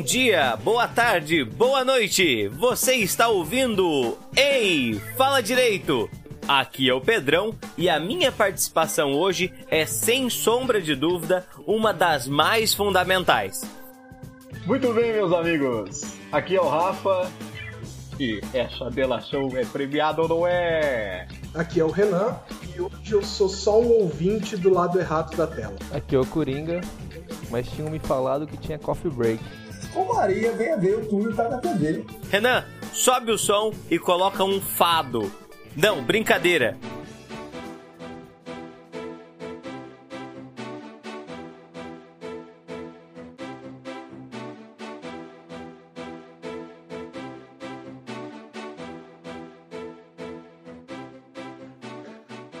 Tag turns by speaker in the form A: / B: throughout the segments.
A: Bom dia, boa tarde, boa noite. Você está ouvindo? Ei, fala direito. Aqui é o Pedrão e a minha participação hoje é sem sombra de dúvida uma das mais fundamentais.
B: Muito bem, meus amigos. Aqui é o Rafa e essa delação é premiada ou não é?
C: Aqui é o Renan e hoje eu sou só um ouvinte do lado errado da tela.
D: Aqui é o Coringa, mas tinham me falado que tinha coffee break.
E: Ô Maria, venha ver, o túnel tá na TV.
A: Renan, sobe o som e coloca um fado. Não, brincadeira.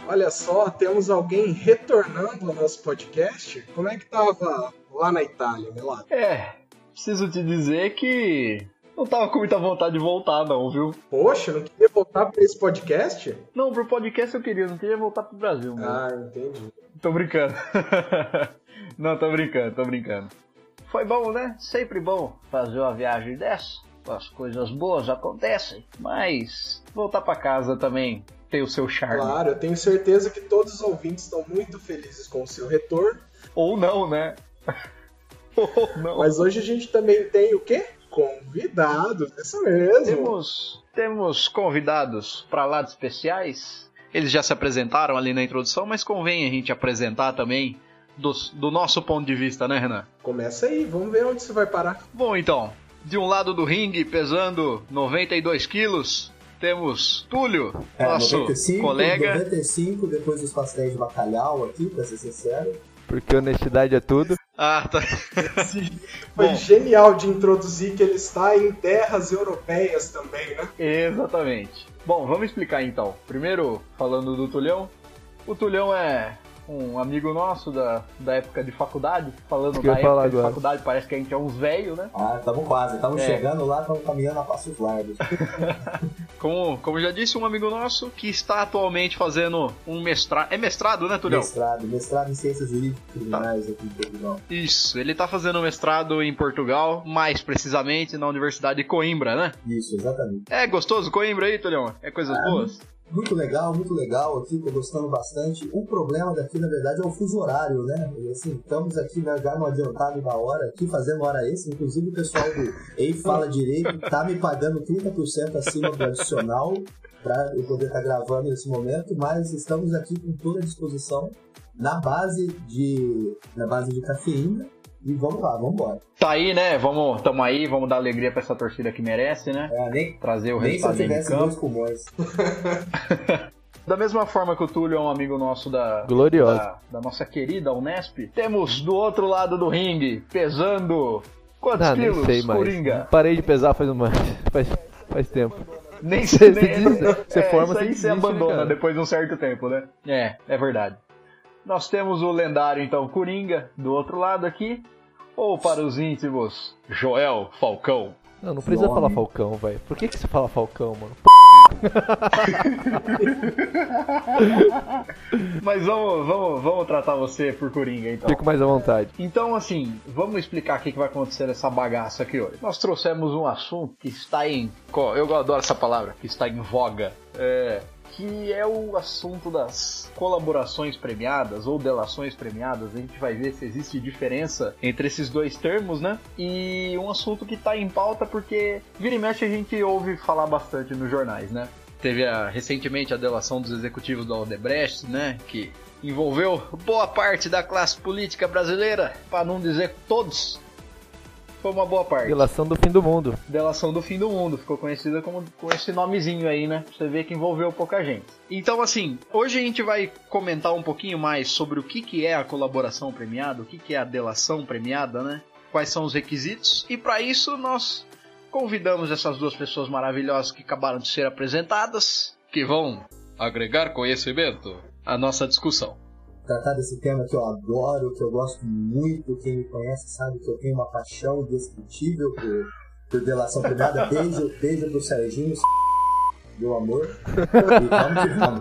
C: Olha só, temos alguém retornando ao nosso podcast. Como é que tava lá na Itália, Melado?
B: É, preciso te dizer que não tava com muita vontade de voltar, não, viu?
C: Poxa, não queria voltar para esse podcast?
B: Não, pro podcast eu queria, não queria voltar pro Brasil. Mesmo.
C: Ah, entendi.
B: Tô brincando. não, tô brincando, tô brincando. Foi bom, né? Sempre bom fazer uma viagem dessa. As coisas boas acontecem, mas voltar para casa também tem o seu charme.
C: Claro, eu tenho certeza que todos os ouvintes estão muito felizes com o seu retorno.
B: Ou não, né?
C: Mas hoje a gente também tem o quê? Convidados, isso mesmo.
B: Temos, temos convidados para lá de especiais. Eles já se apresentaram ali na introdução, mas convém a gente apresentar também do, do nosso ponto de vista, né, Renan?
C: Começa aí, vamos ver onde você vai parar.
B: Bom, então, de um lado do ringue, pesando 92 quilos, temos Túlio,
E: É,
B: nosso
E: 95,
B: colega.
E: 95, depois dos pastéis de bacalhau aqui, pra ser sincero.
D: Porque honestidade é tudo.
B: Ah, tá.
C: Foi
B: Bom.
C: genial de introduzir que ele está em terras europeias também, né?
B: Exatamente. Bom, vamos explicar então. Primeiro, falando do Tulhão. O Tulhão é um amigo nosso da, da época de faculdade. Falando da época de
D: agora.
B: faculdade, parece que a gente é uns velhos, né?
E: Ah, estamos quase, estamos
B: É.
E: chegando lá, estamos caminhando a passos largos.
B: Como, como já disse, um amigo nosso que está atualmente fazendo um mestrado. É mestrado, né, Tulhão?
E: mestrado, mestrado em ciências jurídicas criminais aqui em Portugal.
B: Isso, ele está fazendo um mestrado em Portugal, mais precisamente na Universidade de Coimbra, né?
E: Isso, exatamente.
B: É gostoso Coimbra aí, Tulhão? É coisas
E: Ah,
B: boas?
E: Muito legal, muito legal aqui, tô gostando bastante. O problema daqui, na verdade, é o fuso horário, né? Assim, estamos aqui né, já no adiantado da hora, aqui fazendo hora extra. Inclusive o pessoal do Ei Fala Direito tá me pagando 30% acima do adicional para eu poder estar gravando nesse momento, mas estamos aqui com toda a disposição na base de na base de cafeína e vamos lá, vamos embora.
B: Tá aí, né? Vamos, tamo aí, vamos dar alegria pra essa torcida que merece, né?
E: É, nem,
B: Trazer o
E: nem se eu
B: resultado dentro de
E: tivesse dois pulmões.
B: Da mesma forma que o Túlio é um amigo nosso da,
D: Glorioso.
B: da, da nossa querida Unesp, temos do outro lado do ringue, pesando quantos
D: Ah,
B: quilos,
D: sei mais.
B: Coringa?
D: Parei de pesar faz, uma, faz, faz tempo.
B: Nem
D: Você
B: sei, nem,
D: desiste, você
B: é,
D: forma,
B: isso aí
D: você desiste, né,
B: abandona
D: cara?
B: depois de um certo tempo, né? É, é verdade. Nós temos o lendário, então, Coringa, do outro lado aqui, ou para os íntimos, Joel Falcão.
D: Não, não precisa
E: Nome.
D: falar Falcão, velho. Por que, que você fala Falcão, mano?
B: Mas vamos, vamos, vamos tratar você por Coringa, então.
D: Fico mais à vontade.
B: Então, assim, vamos explicar o que vai acontecer nessa bagaça aqui hoje. Nós trouxemos um assunto que está em. Eu adoro essa palavra, que está em voga. É. Que é o assunto das colaborações premiadas ou delações premiadas. A gente vai ver se existe diferença entre esses dois termos, né? E um assunto que está em pauta porque vira e mexe a gente ouve falar bastante nos jornais, né? Teve a- recentemente a delação dos executivos da Odebrecht, né? Que envolveu boa parte da classe política brasileira, para não dizer todos. Foi uma boa parte.
D: Delação do fim do mundo.
B: Delação do fim do mundo, ficou conhecida como, com esse nomezinho aí, né? Você vê que envolveu pouca gente. Então, assim, hoje a gente vai comentar um pouquinho mais sobre o que, que é a colaboração premiada, o que, que é a delação premiada, né? Quais são os requisitos. E para isso nós convidamos essas duas pessoas maravilhosas que acabaram de ser apresentadas, que vão agregar conhecimento à nossa discussão.
E: Tratar desse tema que eu adoro, que eu gosto muito, quem me conhece sabe que eu tenho uma paixão indescritível por, por delação premiada. Beijo, beijo pro Serginho, meu amor. E vamos que vamos.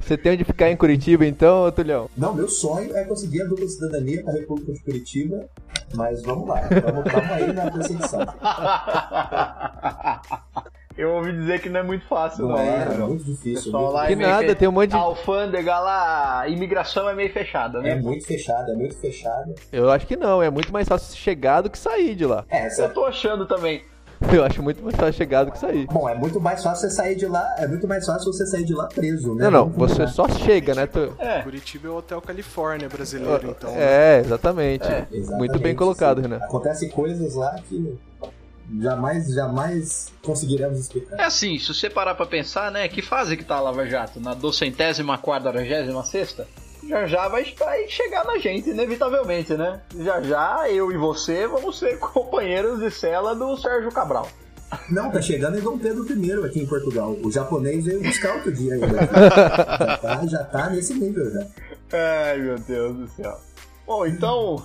D: Você tem onde ficar em Curitiba então, Tulhão?
E: Não, meu sonho é conseguir a dupla cidadania para a República de Curitiba Mas vamos lá, vamos, vamos aí na percepção.
B: Eu ouvi dizer que não é muito fácil,
E: Não
B: não.
E: é,
B: né,
E: é muito difícil. Muito-
B: lá
D: Que
B: é
D: nada,
B: fe-
D: tem um monte de-
B: A alfândega lá, a imigração é meio fechada, né?
E: É muito fechado, é muito fechado.
D: Eu acho que não, é muito mais fácil chegar do que sair de lá.
E: É,
B: Eu
E: essa-
B: tô achando também.
D: Eu acho muito mais fácil chegar do que sair.
E: Bom, é muito mais fácil você sair de lá, é muito mais fácil você sair de lá preso, né?
D: Não, não, você
E: combinar.
D: só chega, né? Tu-
B: É.
C: Curitiba é o Hotel Califórnia brasileiro, então. né?
D: É, exatamente.
E: Exatamente,
D: Muito bem colocado,
E: sim.
D: Renan.
E: Acontecem coisas lá que jamais, jamais conseguiremos explicar.
B: É assim, se você parar pra pensar, né, que fase que tá a Lava Jato? Na docentésima, quadragésima sexta? Já já vai, vai chegar na gente, inevitavelmente, né? Já já eu e você vamos ser companheiros de cela do Sérgio Cabral.
E: Não, tá chegando em Dom Pedro I aqui em Portugal. O japonês veio buscar outro dia ainda. já, tá, já tá nesse nível já.
B: Ai, meu Deus do céu. Bom, então,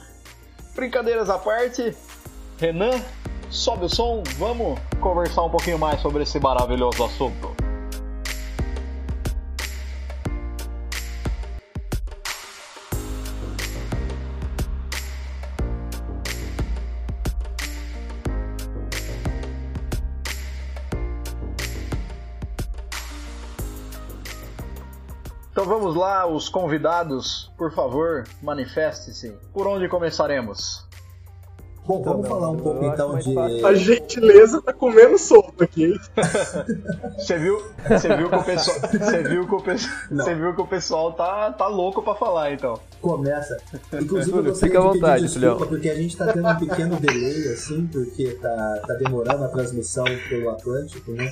B: brincadeiras à parte, Renan, sobe o som, vamos conversar um pouquinho mais sobre esse maravilhoso assunto. Então vamos lá, os convidados, por favor, manifeste-se. Por onde começaremos?
E: Bom, vamos
D: Então,
E: falar um pouco então de.
D: fácil.
C: A gentileza tá comendo solto aqui. hein?
B: Você viu, você viu que o pessoal, você viu que o pessoal, você viu que o pessoal tá, tá louco pra falar, então.
E: Começa. Inclusive, eu
D: Túlio,
E: gostaria
D: fica à
E: de pedir
D: vontade,
E: desculpa, porque a gente tá tendo um pequeno delay, assim, porque tá, tá demorando a transmissão pelo Atlântico, né?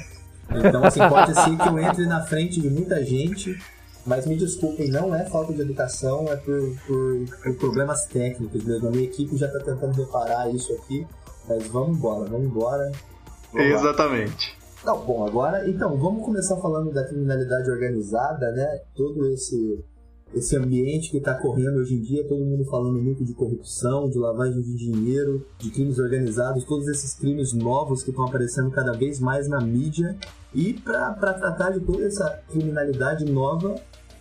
E: Então, assim, pode ser que eu entre na frente de muita gente, mas me desculpem, não é falta de educação, é por, por, por problemas técnicos mesmo. A minha equipe já tá tentando reparar isso aqui, mas vamos embora, vamos embora. Vamos lá.
B: Exatamente.
E: Não, bom, agora, então, vamos começar falando da criminalidade organizada, né? Todo esse, esse ambiente que está correndo hoje em dia, todo mundo falando muito de corrupção, de lavagem de dinheiro, de crimes organizados, todos esses crimes novos que estão aparecendo cada vez mais na mídia. E para tratar de toda essa criminalidade nova,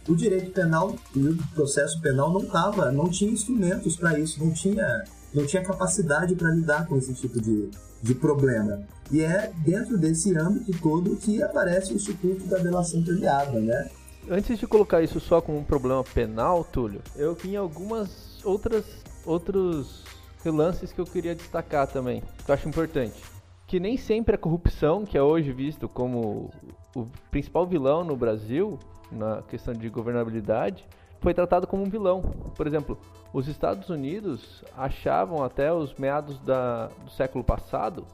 E: o direito penal e o processo penal não tava, não tinha instrumentos para isso, não tinha, não tinha capacidade para lidar com esse tipo de, de problema. E é dentro desse âmbito todo que aparece o Instituto da Delação Premiada, né?
D: Antes de colocar isso só como um problema penal, Túlio, eu tinha algumas outras outros relances que eu queria destacar também, que eu acho importante. Que nem sempre a corrupção, que é hoje visto como o principal vilão no Brasil, na questão de governabilidade, foi tratado como um vilão. Por exemplo, os Estados Unidos achavam até os meados da, do século passado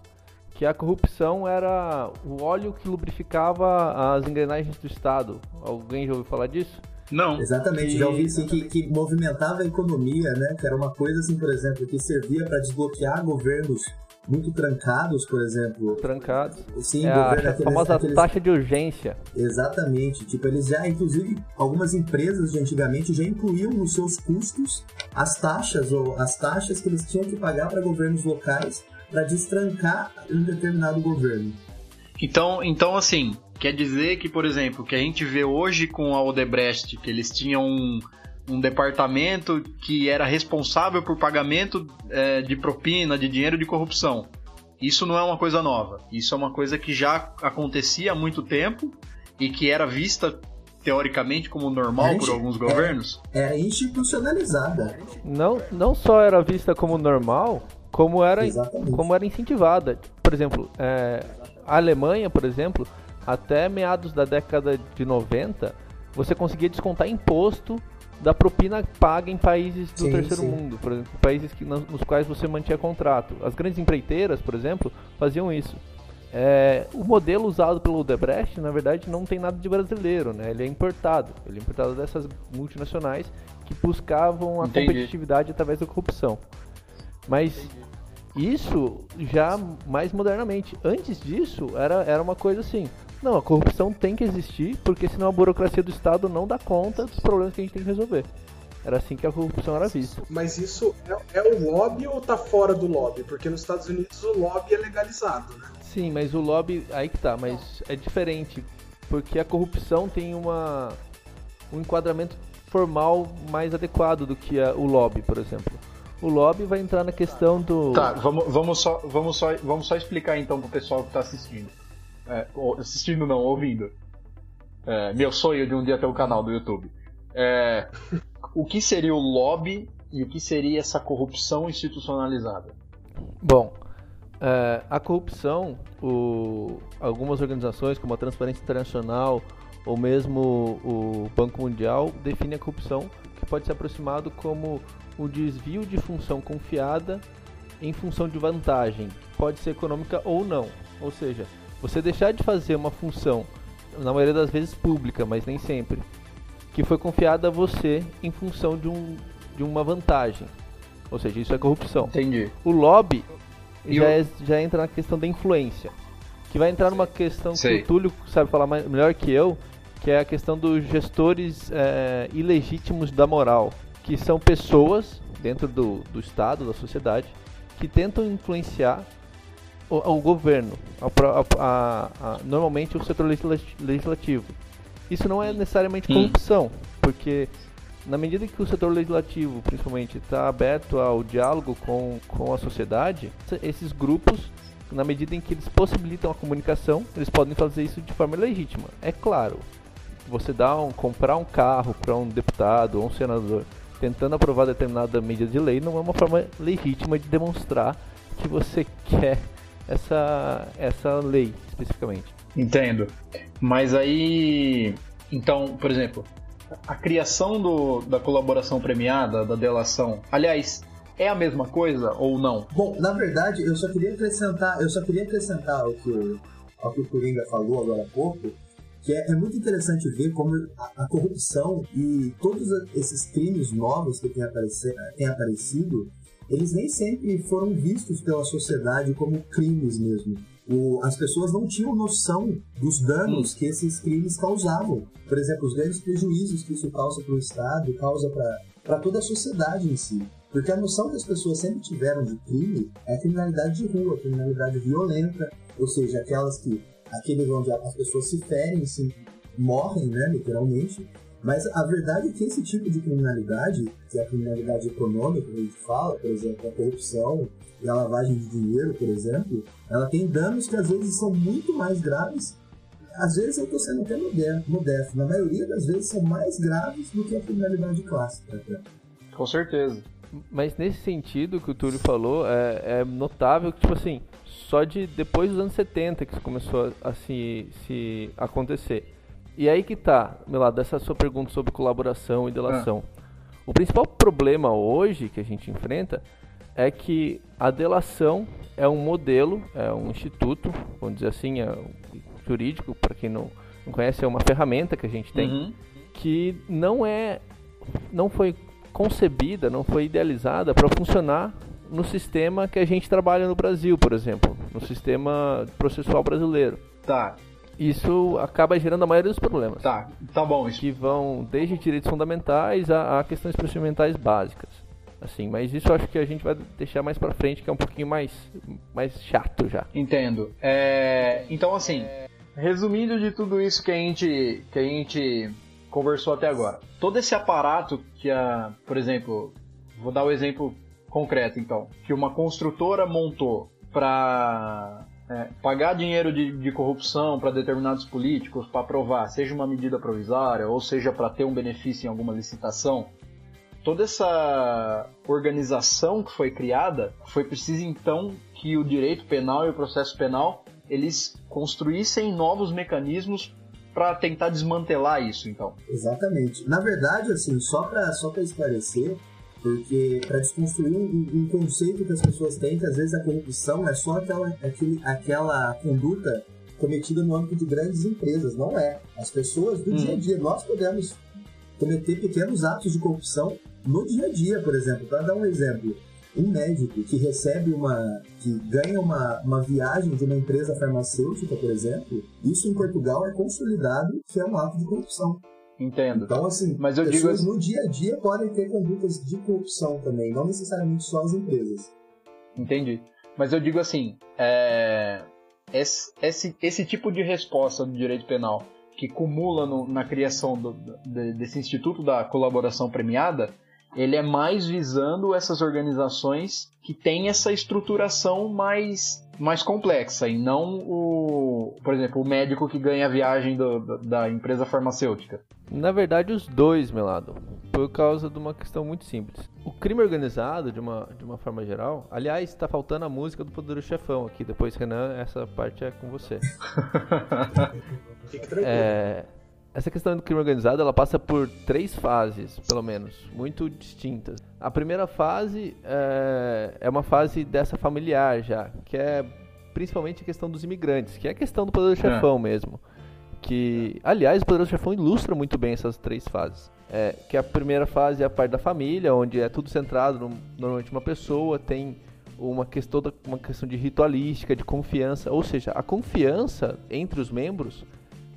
D: que a corrupção era o óleo que lubrificava as engrenagens do Estado. Alguém já ouviu falar disso?
B: Não.
E: Exatamente,
D: E-
E: já ouvi assim que, que movimentava a economia, né? Que era uma coisa assim, por exemplo, que servia para desbloquear governos muito trancados, por exemplo.
D: Trancados.
E: Sim,
D: É a
E: aqueles-
D: famosa
E: aqueles-
D: taxa de urgência.
E: Exatamente. Tipo, eles já, inclusive, algumas empresas de antigamente já incluíam nos seus custos as taxas ou as taxas que eles tinham que pagar para governos locais para destrancar um determinado governo.
B: Então, então, assim, quer dizer que, por exemplo, que a gente vê hoje com a Odebrecht, que eles tinham um, um departamento que era responsável por pagamento eh, de propina, de dinheiro de corrupção. Isso não é uma coisa nova. Isso é uma coisa que já acontecia há muito tempo e que era vista teoricamente como normal por alguns
E: é-
B: governos.
E: Era institucionalizada.
D: Não, não só era vista como normal, como era,
E: Exatamente.
D: como era incentivada. Por exemplo, é, a Alemanha, por exemplo, até meados da década de 90, você conseguia descontar imposto da propina paga em países do
E: Sim,
D: terceiro
E: sim.
D: mundo, por exemplo, países que, nos nos quais você mantinha contrato. As grandes empreiteiras, por exemplo, faziam isso. É, o modelo usado pelo Odebrecht, na verdade, não tem nada de brasileiro, né? Ele é importado. Ele é importado dessas multinacionais que buscavam a
B: Entendi.
D: competitividade através da corrupção. Mas isso já mais modernamente. Antes disso, era, era uma coisa assim. Não, a corrupção tem que existir, porque senão a burocracia do Estado não dá conta dos problemas que a gente tem que resolver. Era assim que a corrupção era vista.
C: Mas isso é, é o lobby ou tá fora do lobby? Porque nos Estados Unidos o lobby é legalizado, né?
D: Sim, mas o lobby. Aí que tá, mas é diferente. Porque a corrupção tem uma. um enquadramento formal mais adequado do que a- o lobby, por exemplo. O lobby vai entrar na questão do.
B: Tá, vamos, vamos, só, vamos, só, vamos só explicar então pro pessoal que tá assistindo. É, assistindo não, ouvindo. É, meu sonho de um dia ter um canal do YouTube. É, o que seria o lobby e o que seria essa corrupção institucionalizada?
D: Bom, é, a corrupção, o- algumas organizações como a Transparência Internacional ou mesmo o Banco Mundial definem a corrupção que pode ser aproximado como o desvio de função confiada em função de vantagem, pode ser econômica ou não. Ou seja, você deixar de fazer uma função, na maioria das vezes pública, mas nem sempre, que foi confiada a você em função de, um, de uma vantagem. Ou seja, isso é corrupção.
B: Entendi.
D: O lobby
B: E
D: já, é- já entra na questão da influência. Que vai entrar numa questão
B: Sei.
D: que o Túlio sabe falar mais- melhor que eu, que é a questão dos gestores é, ilegítimos da moral. Que são pessoas dentro do, do Estado, da sociedade, que tentam influenciar o, o governo, a a- normalmente o setor legisla- legislativo. Isso não é necessariamente
B: Hum.
D: corrupção, porque na medida que o setor legislativo, principalmente, está aberto ao diálogo com, com a sociedade, esses grupos, na medida em que eles possibilitam a comunicação, eles podem fazer isso de forma legítima. É claro, você dá um, comprar um carro para um deputado ou um senador tentando aprovar determinada medida de lei não é uma forma legítima de demonstrar que você quer essa, essa lei especificamente.
B: Entendo. Mas aí. Então, por exemplo, a criação do, da colaboração premiada, da delação. Aliás, é a mesma coisa ou não?
E: Bom, na verdade, eu só queria acrescentar, eu só queria acrescentar ao que o, ao que o Coringa falou agora há pouco, que é, é muito interessante ver como a, a corrupção e todos esses crimes novos que têm, aparecer, têm aparecido, eles nem sempre foram vistos pela sociedade como crimes mesmo. O- as pessoas não tinham noção dos danos que esses crimes causavam. Por exemplo, os grandes prejuízos que isso causa para o Estado, causa para toda a sociedade em si. Porque a noção que as pessoas sempre tiveram de crime é a criminalidade de rua, a criminalidade violenta, ou seja, aquelas que aqueles onde as pessoas se ferem, se morrem, né, literalmente. Mas a verdade é que esse tipo de criminalidade, que é a criminalidade econômica, que a gente fala, por exemplo, a corrupção e a lavagem de dinheiro, por exemplo, ela tem danos que às vezes são muito mais graves. Às vezes eu estou sendo até modesto, modesto, na maioria das vezes são mais graves do que a criminalidade clássica. até.
B: Com certeza.
D: Mas nesse sentido que o Túlio falou, é, é notável que, tipo assim, só de depois dos anos 70 que isso começou a, a se, se acontecer. E aí que tá, meu lado, dessa sua pergunta sobre colaboração e delação. O principal problema hoje que a gente enfrenta é que a delação é um modelo, é um instituto, vamos dizer assim, é jurídico, para quem não, não conhece, é uma ferramenta que a gente tem
B: Uhum.
D: que não é não foi concebida, não foi idealizada para funcionar no sistema que a gente trabalha no Brasil, por exemplo, no sistema processual brasileiro.
B: Tá,
D: Isso acaba gerando a maioria dos problemas,
B: tá, tá bom. Isso
D: que vão desde direitos fundamentais a, a questões procedimentais básicas. Assim, mas isso acho que a gente vai deixar mais pra frente, que é um pouquinho mais mais chato já.
B: Entendo. É, então, assim, resumindo de tudo isso que a gente que a gente conversou até agora, todo esse aparato que a, por exemplo, vou dar o exemplo concreto, então, que uma construtora montou para pagar dinheiro de, de corrupção para determinados políticos para aprovar, seja uma medida provisória ou seja para ter um benefício em alguma licitação, toda essa organização que foi criada, foi preciso então que o direito penal e o processo penal eles construíssem novos mecanismos para tentar desmantelar isso, então.
E: Exatamente. Na verdade, assim, só para só esclarecer, porque para desconstruir um, um conceito que as pessoas têm, que às vezes a corrupção é só aquela, aquele, aquela conduta cometida no âmbito de grandes empresas. Não é. As pessoas do
B: Hum.
E: dia a dia, nós podemos cometer pequenos atos de corrupção no dia a dia, por exemplo. Para dar um exemplo, um médico que recebe uma. que ganha uma, uma viagem de uma empresa farmacêutica, por exemplo, isso em Portugal é consolidado que é um ato de corrupção.
B: Entendo.
E: Então, assim,
B: Mas eu digo
E: pessoas
B: assim-
E: no dia a dia podem ter condutas de corrupção também, não necessariamente só as empresas.
B: Entendi. Mas eu digo assim, é, esse, esse, esse tipo de resposta do direito penal que cumula no- na criação do- de- desse instituto da colaboração premiada, ele é mais visando essas organizações que têm essa estruturação mais, mais complexa e não o, por exemplo, o médico que ganha a viagem do, da empresa farmacêutica.
D: Na verdade, os dois, Melado. Por causa de uma questão muito simples. O crime organizado, de uma, de uma forma geral, aliás, está faltando a música do Poderoso Chefão aqui. Depois, Renan, essa parte é com você.
C: Fique tranquilo.
D: É, essa questão do crime organizado, ela passa por três fases, pelo menos, muito distintas. A primeira fase é, é uma fase dessa familiar já, que é principalmente a questão dos imigrantes, que é a questão do Poderoso Chefão mesmo. Que, aliás, o Poderoso Chefão ilustra muito bem essas três fases. É, que a primeira fase é a parte da família, onde é tudo centrado num- normalmente uma pessoa, tem uma questão, da- uma questão de ritualística, de confiança, ou seja, a confiança entre os membros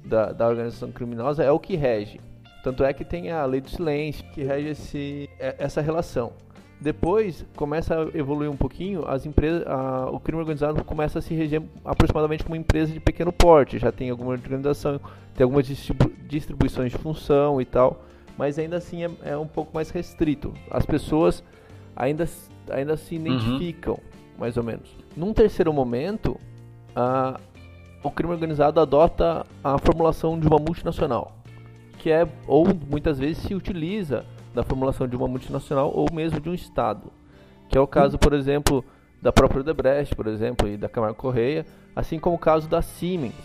D: da, da organização criminosa é o que rege. Tanto é que tem a lei do silêncio que rege esse, é- essa relação. Depois começa a evoluir um pouquinho, as empresas, a- o crime organizado começa a se reger aproximadamente como uma empresa de pequeno porte. Já tem alguma organização, tem algumas distribu- distribuições de função e tal, mas ainda assim é, é um pouco mais restrito. As pessoas ainda, ainda se identificam, mais ou menos. Num terceiro momento, a, o crime organizado adota a formulação de uma multinacional, que é ou muitas vezes se utiliza da formulação de uma multinacional ou mesmo de um estado, que é o caso, por exemplo, da própria Odebrecht, por exemplo, e da Camargo Correia, assim como o caso da Siemens,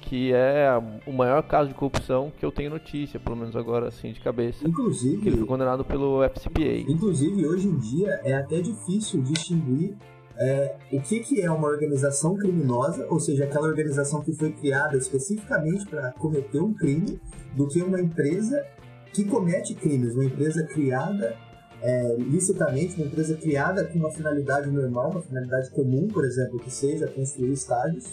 D: que é o maior caso de corrupção que eu tenho notícia, pelo menos agora assim de cabeça, que ele
E: Inclusive,
D: foi condenado pelo FCPA.
E: inclusive, hoje em dia é até difícil distinguir é, o que, que é uma organização criminosa, ou seja, aquela organização que foi criada especificamente para cometer um crime, do que uma empresa que comete crimes, uma empresa criada é, licitamente, uma empresa criada com uma finalidade normal, uma finalidade comum, por exemplo, que seja construir estádios,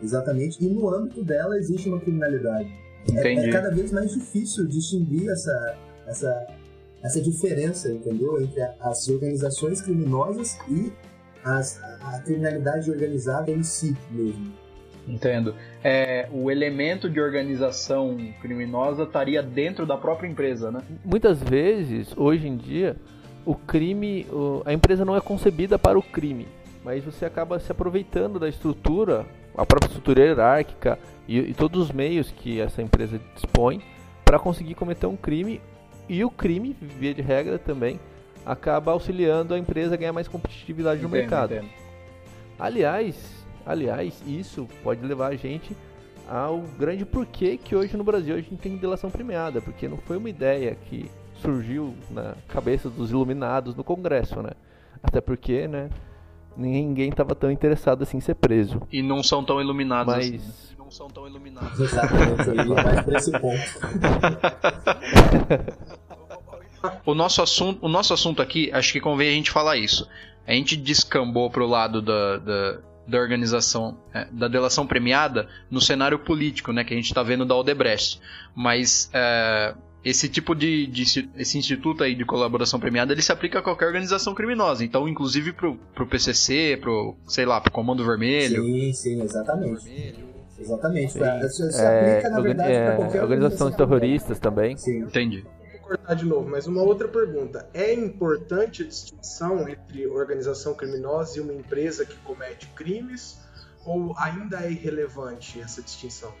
E: exatamente, e no âmbito dela existe uma criminalidade. É, é cada vez mais difícil distinguir essa, essa, essa diferença, entendeu? Entre as organizações criminosas e as, a, a criminalidade organizada em si mesmo.
B: Entendo. É, o elemento de organização criminosa estaria dentro da própria empresa, né?
D: Muitas vezes, hoje em dia, o crime, o- a empresa não é concebida para o crime, mas você acaba se aproveitando da estrutura, a própria estrutura hierárquica e, e todos os meios que essa empresa dispõe para conseguir cometer um crime e o crime, via de regra também, acaba auxiliando a empresa a ganhar mais competitividade no
B: Entendo,
D: mercado.
B: entendo.
D: Aliás, aliás, isso pode levar a gente ao grande porquê que hoje no Brasil a gente tem delação premiada, porque não foi uma ideia que surgiu na cabeça dos iluminados no Congresso, né? Até porque, né, ninguém estava tão interessado assim em ser preso.
B: E não são tão iluminados
D: Mas
B: assim. né? Não são tão iluminados.
E: Exatamente, ele vai para esse ponto.
B: O nosso assunto, o nosso assunto aqui, acho que convém a gente falar isso. A gente descambou pro lado da, da, da organização, é, da delação premiada no cenário político, né, que a gente tá vendo da Odebrecht. Mas é, esse tipo de, de esse instituto aí de colaboração premiada, ele se aplica a qualquer organização criminosa. Então, inclusive pro, pro PCC, pro, sei lá, pro Comando Vermelho.
E: Sim, sim, exatamente. Exatamente. Pra- Isso se
D: é,
E: aplica, na verdade,
D: é,
E: para qualquer
D: organizações terroristas também.
E: Sim.
B: Entendi.
C: Vou cortar de novo, mas uma outra pergunta. É importante a distinção entre organização criminosa e uma empresa que comete crimes? Ou ainda é irrelevante essa distinção?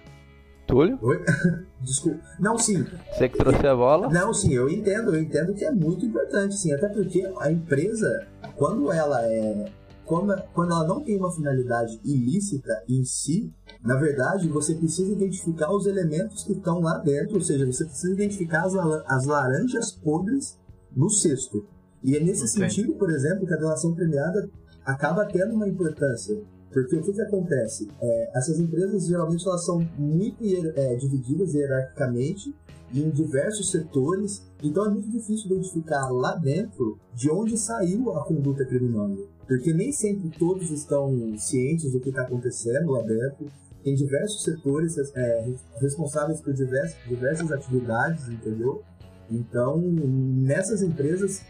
D: Túlio,
E: Oi? Desculpa. Não, sim.
D: você que trouxe a bola.
E: Não, sim, eu entendo, eu entendo que é muito importante, sim, até porque a empresa, quando ela é. Quando, quando ela não tem uma finalidade ilícita em si, na verdade, você precisa identificar os elementos que estão lá dentro, ou seja, você precisa identificar as, as laranjas podres no cesto. E é nesse
B: Entendi.
E: sentido, por exemplo, que a delação premiada acaba tendo uma importância. Porque o que, que acontece? É, essas empresas geralmente elas são muito é, divididas hierarquicamente em diversos setores, então é muito difícil identificar lá dentro de onde saiu a conduta criminosa. Porque nem sempre todos estão cientes do que está acontecendo lá dentro. Tem diversos setores é, responsáveis por diversas, diversas atividades, entendeu? Então, nessas empresas,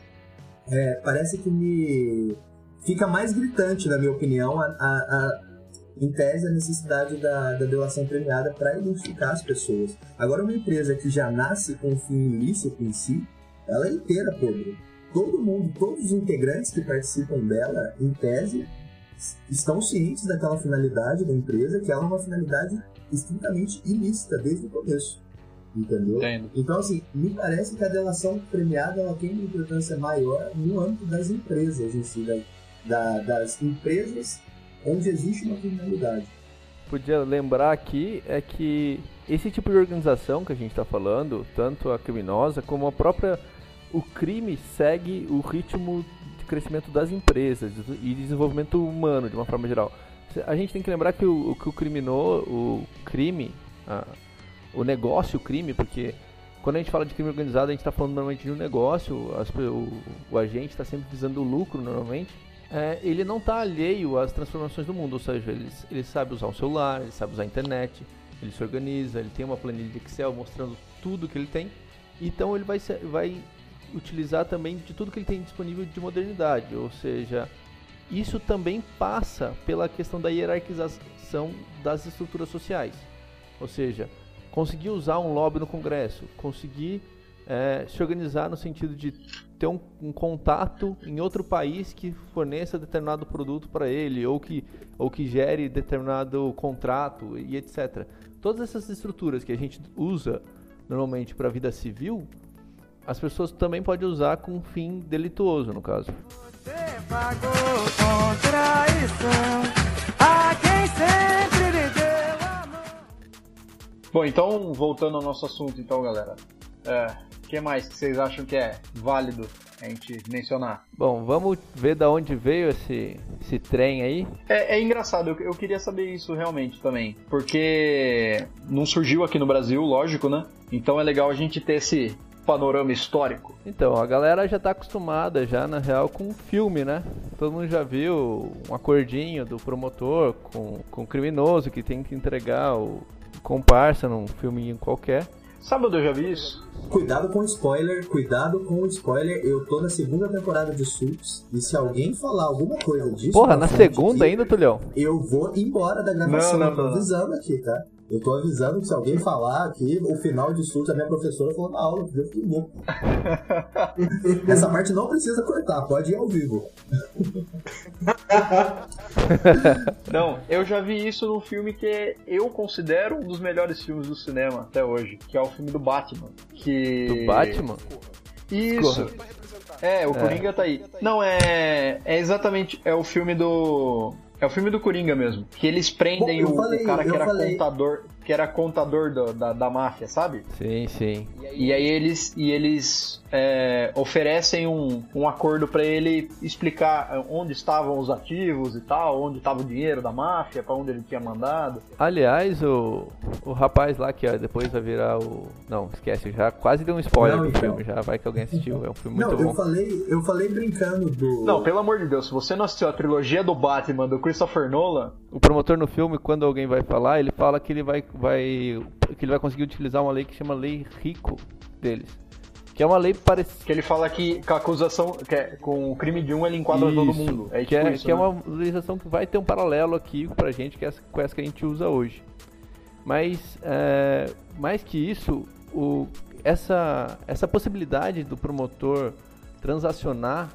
E: é, parece que me fica mais gritante, na minha opinião, a, a- em tese, a necessidade da, da delação premiada para identificar as pessoas. Agora, uma empresa que já nasce com um fim ilícito em si, ela é inteira podre. todo mundo, todos os integrantes que participam dela, em tese, estão cientes daquela finalidade da empresa, que ela é uma finalidade estritamente ilícita desde o começo. Entendeu?
B: Entendo.
E: Então, assim, me parece que a delação premiada ela tem uma importância maior no âmbito das empresas em si, da, da- das empresas onde existe uma criminalidade.
D: podia lembrar aqui é que esse tipo de organização que a gente está falando, tanto a criminosa como a própria o crime segue o ritmo de crescimento das empresas e desenvolvimento humano de uma forma geral. A gente tem que lembrar que o, que o criminoso, o crime, a- o negócio, o crime, porque quando a gente fala de crime organizado, a gente está falando normalmente de um negócio, as o, o agente está sempre visando o lucro normalmente. É, ele não está alheio às transformações do mundo, ou seja, ele, ele sabe usar o celular, ele sabe usar a internet, ele se organiza, ele tem uma planilha de Excel mostrando tudo que ele tem, então ele vai, vai utilizar também de tudo que ele tem disponível de modernidade, ou seja, isso também passa pela questão da hierarquização das estruturas sociais, ou seja, conseguir usar um lobby no Congresso, conseguir eh, se organizar no sentido de ter um, um contato em outro país que forneça determinado produto para ele ou que, ou que gere determinado contrato e etc. Todas essas estruturas que a gente usa normalmente para a vida civil, as pessoas também podem usar com um fim delituoso, no caso.
F: Você pagou com traição a quem sempre lhe deu a mão.
B: Bom, então, voltando ao nosso assunto, então, galera. O que mais que vocês acham que é válido a gente mencionar?
D: Bom, vamos ver da onde veio esse, esse trem aí.
B: É, é engraçado, eu, eu queria saber isso realmente também. Porque não surgiu aqui no Brasil, lógico, né? Então é legal a gente ter esse panorama histórico.
D: Então, a galera já tá acostumada já, na real, com filme, né? Todo mundo já viu um acordinho do promotor com, com o criminoso que tem que entregar o comparsa num filminho qualquer.
B: Sabe onde eu já vi isso?
E: Cuidado com o spoiler, cuidado com o spoiler. Eu tô na segunda temporada de Suits e se alguém falar alguma coisa disso.
D: Porra, na segunda
E: aqui,
D: ainda, Tulhão?
E: Eu vou embora da gravação.
B: Não, não, não.
E: avisando aqui, tá? Eu tô avisando que se alguém falar aqui, o final de Suits, a minha professora falou na aula, eu fiquei louco. Essa parte não precisa cortar, pode ir ao vivo.
B: Não, eu já vi isso num filme que eu considero um dos melhores filmes do cinema até hoje, que é o filme do Batman. Que...
D: Do Batman?
B: Isso. É, o Coringa tá aí. Não, é. É exatamente. É o filme do. É o filme do Coringa mesmo. Que eles prendem
E: Bom,
B: o,
E: falei,
B: o cara que era
E: falei.
B: contador. Que era contador do- da, da máfia, sabe?
D: Sim, sim.
B: E aí eles, e eles é, oferecem um, um acordo pra ele explicar onde estavam os ativos e tal, onde estava o dinheiro da máfia, pra onde ele tinha mandado.
D: Aliás, o, o rapaz lá que ó, depois vai virar o. Não, esquece, já quase deu um spoiler
E: Não,
D: do
E: então.
D: filme, já vai que alguém assistiu. É um filme
E: Não,
D: muito
E: eu
D: bom.
E: falei, eu falei brincando do.
B: Não, pelo amor de Deus, se você não assistiu a trilogia do Batman do Christopher Nolan,
D: O promotor no filme, quando alguém vai falar, ele fala que ele vai, vai, que ele vai conseguir utilizar uma lei que chama Lei Rico deles. Que é uma lei parecida.
B: que ele fala que com a acusação, que é- com o crime de um ele enquadra todo mundo. É
D: que
B: tipo
D: é,
B: isso,
D: que é
B: né?
D: uma legislação que vai ter um paralelo aqui pra gente, que é essa, com essa que a gente usa hoje. Mas, é, mais que isso, o, essa, essa possibilidade do promotor transacionar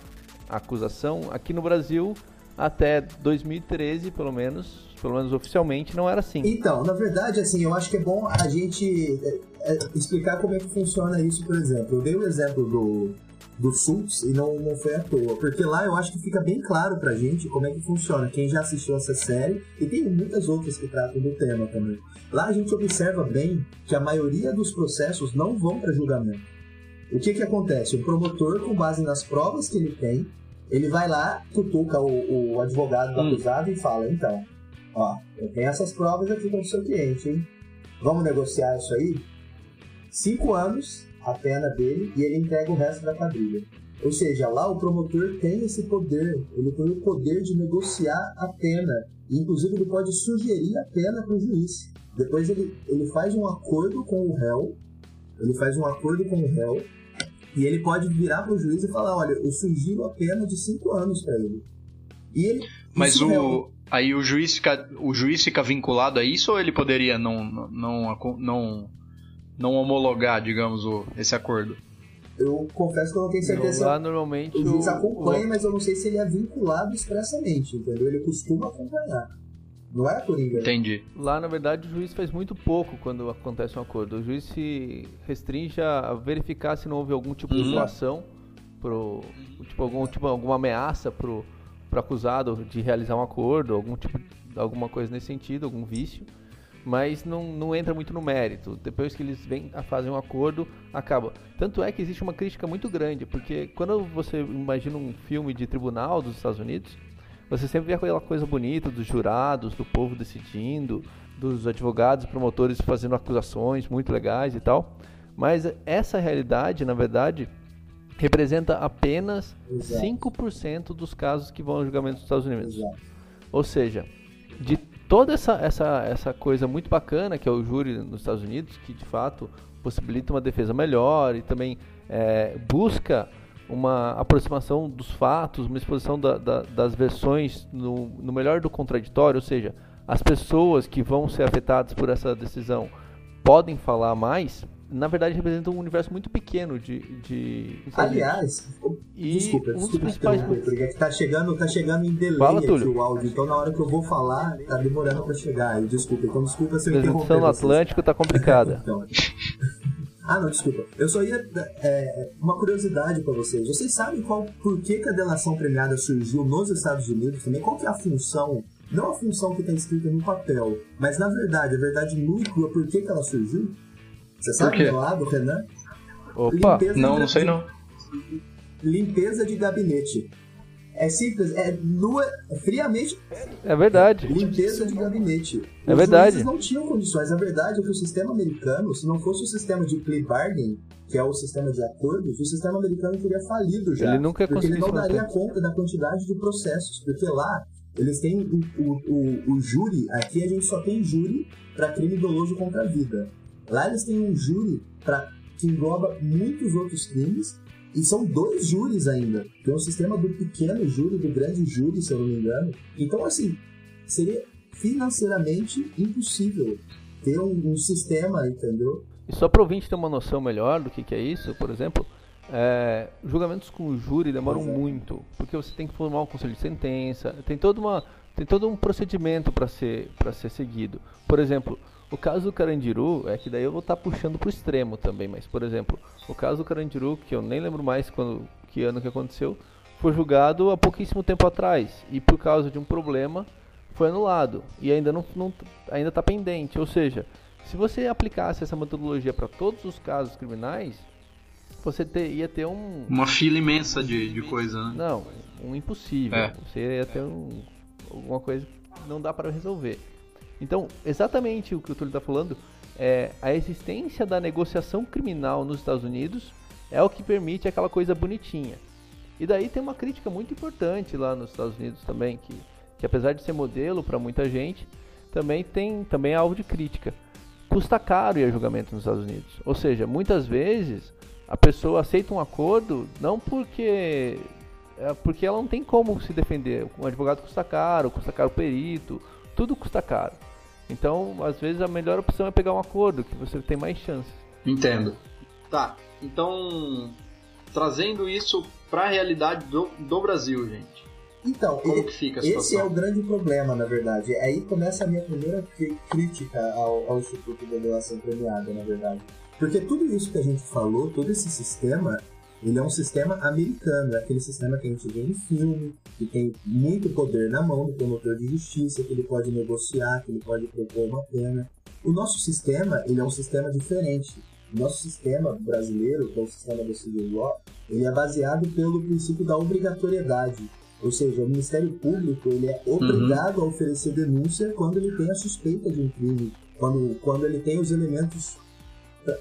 D: a acusação, aqui no Brasil, até 2013, pelo menos, pelo menos oficialmente, não era assim.
E: Então, na verdade, assim, eu acho que é bom a gente é, é, explicar como é que funciona isso, por exemplo. Eu dei o exemplo do, do Suits e não, não foi à toa, porque lá eu acho que fica bem claro pra gente como é que funciona. Quem já assistiu essa série, e tem muitas outras que tratam do tema também. Lá a gente observa bem que a maioria dos processos não vão para julgamento. O que que acontece? O promotor, com base nas provas que ele tem, ele vai lá, cutuca o, o advogado do
B: Hum.
E: acusado e fala, então, ó, eu tenho essas provas aqui com o seu cliente, hein? Vamos negociar isso aí? Cinco anos, a pena dele, e ele entrega o resto da quadrilha. Ou seja, lá o promotor tem esse poder, ele tem o poder de negociar a pena. E, inclusive, ele pode sugerir a pena para o juiz. Depois ele, ele faz um acordo com o réu, ele faz um acordo com o réu, e ele pode virar para o juiz e falar, olha, eu sugiro a pena de cinco anos para ele. E ele...
B: Mas o. Aí o juiz fica. O juiz fica vinculado a isso ou ele poderia não. não, não, não homologar, digamos, o, esse acordo?
E: eu confesso que eu não tenho certeza.
D: Lá normalmente
E: O juiz
D: o-
E: acompanha, mas eu não sei se ele é vinculado expressamente, entendeu? Ele costuma acompanhar. Não é, Coringa?
G: Entendi.
D: Lá, na verdade, o juiz faz muito pouco quando acontece um acordo. O juiz se restringe a verificar se não houve algum tipo de
G: Uhum.
D: coação, pro, tipo, algum, tipo, alguma ameaça pro, pro acusado de realizar um acordo, algum tipo, alguma coisa nesse sentido, algum vício. Mas não, não entra muito no mérito. Depois que eles vêm a fazer um acordo, acaba. Tanto é que existe uma crítica muito grande, porque quando você imagina um filme de tribunal dos Estados Unidos, você sempre vê aquela coisa bonita dos jurados, do povo decidindo, dos advogados, promotores fazendo acusações muito legais e tal. Mas essa realidade, na verdade, representa apenas
E: Exato.
D: 5% dos casos que vão ao julgamento dos Estados Unidos.
E: Exato.
D: Ou seja, de toda essa, essa, essa coisa muito bacana que é o júri nos Estados Unidos, que de fato possibilita uma defesa melhor e também é, busca uma aproximação dos fatos, uma exposição da- da- das versões no, no melhor do contraditório, ou seja, as pessoas que vão ser afetadas por essa decisão podem falar mais, na verdade representa um universo muito pequeno de. de
E: Aliás,
D: E
E: desculpa,
D: um dos
E: desculpa
D: principais-
E: porque é que tá chegando, tá chegando em delay
D: Fala,
E: aqui o áudio, então na hora que eu vou falar, tá demorando pra chegar. aí, Desculpa, então desculpa se eu
D: a
E: interromper
D: transmissão no
E: vocês.
D: Atlântico tá complicada.
E: Então. Ah, não, desculpa. Eu só ia. É, uma curiosidade pra vocês. Vocês sabem qual, por que, que a delação premiada surgiu nos Estados Unidos também? Qual que é a função? Não a função que está escrita no papel, mas na verdade, a verdade nua e crua, por que, que ela surgiu? Você sabe do lado, Renan?
D: Opa!
E: Limpeza
G: Não,
E: de-
G: não sei não.
E: Limpeza de gabinete. É simples, é nua, friamente
D: É verdade.
E: limpeza de gabinete.
D: É
E: Os
D: verdade.
E: juízes não tinham condições. A verdade é que o sistema americano, se não fosse o sistema de plea bargain, que é o sistema de acordos, o sistema americano teria falido já.
D: Ele nunca
E: porque ele não
D: manter.
E: daria conta da quantidade de processos. Porque lá, eles têm o, o, o, o júri, aqui a gente só tem júri para crime doloso contra a vida. Lá eles têm um júri pra, que engloba muitos outros crimes e são dois júris ainda. Tem um sistema do pequeno júri, do grande júri, se eu não me engano. Então, assim, seria financeiramente impossível ter um, um sistema, entendeu?
D: E só para o ouvinte ter uma noção melhor do que, que é isso, por exemplo, é, julgamentos com júri demoram muito, porque você tem que formar um conselho de sentença, tem, toda uma, tem todo um procedimento para ser, pra ser seguido. Por exemplo, o caso do Carandiru, é que daí eu vou estar puxando pro extremo também, mas por exemplo, o caso do Carandiru, que eu nem lembro mais quando, que ano que aconteceu, foi julgado há pouquíssimo tempo atrás e por causa de um problema foi anulado e ainda não, não ainda está pendente. Ou seja, se você aplicasse essa metodologia para todos os casos criminais, você ter, ia ter um
G: Uma fila imensa de, de coisa, né?
D: não, um impossível.
G: É.
D: Você ia ter um, alguma coisa que não dá para resolver. Então, exatamente o que o Túlio está falando é a existência da negociação criminal nos Estados Unidos é o que permite aquela coisa bonitinha. E daí tem uma crítica muito importante lá nos Estados Unidos também, que, que apesar de ser modelo para muita gente, também tem também é alvo de crítica. Custa caro ir a julgamento nos Estados Unidos. Ou seja, muitas vezes a pessoa aceita um acordo não porque é porque ela não tem como se defender. Um advogado custa caro, custa caro o perito, tudo custa caro. Então, às vezes a melhor opção é pegar um acordo que você tem mais chances.
G: Entendo. Tá, então trazendo isso para a realidade do, do Brasil, gente.
E: Então,
G: Como
E: e-
G: que fica a
E: esse é o grande problema, na verdade. Aí começa a minha primeira crítica ao, ao Instituto de Delação Premiada, na verdade. Porque tudo isso que a gente falou, todo esse sistema, ele é um sistema americano, é aquele sistema que a gente vê em filme, que tem muito poder na mão do promotor de justiça, que ele pode negociar, que ele pode propor uma pena. O nosso sistema, ele é um sistema diferente. O nosso sistema brasileiro, que é o sistema do civil law, ele é baseado pelo princípio da obrigatoriedade. Ou seja, o Ministério Público ele é obrigado a oferecer denúncia quando ele tem a suspeita de um crime, quando, quando ele tem os elementos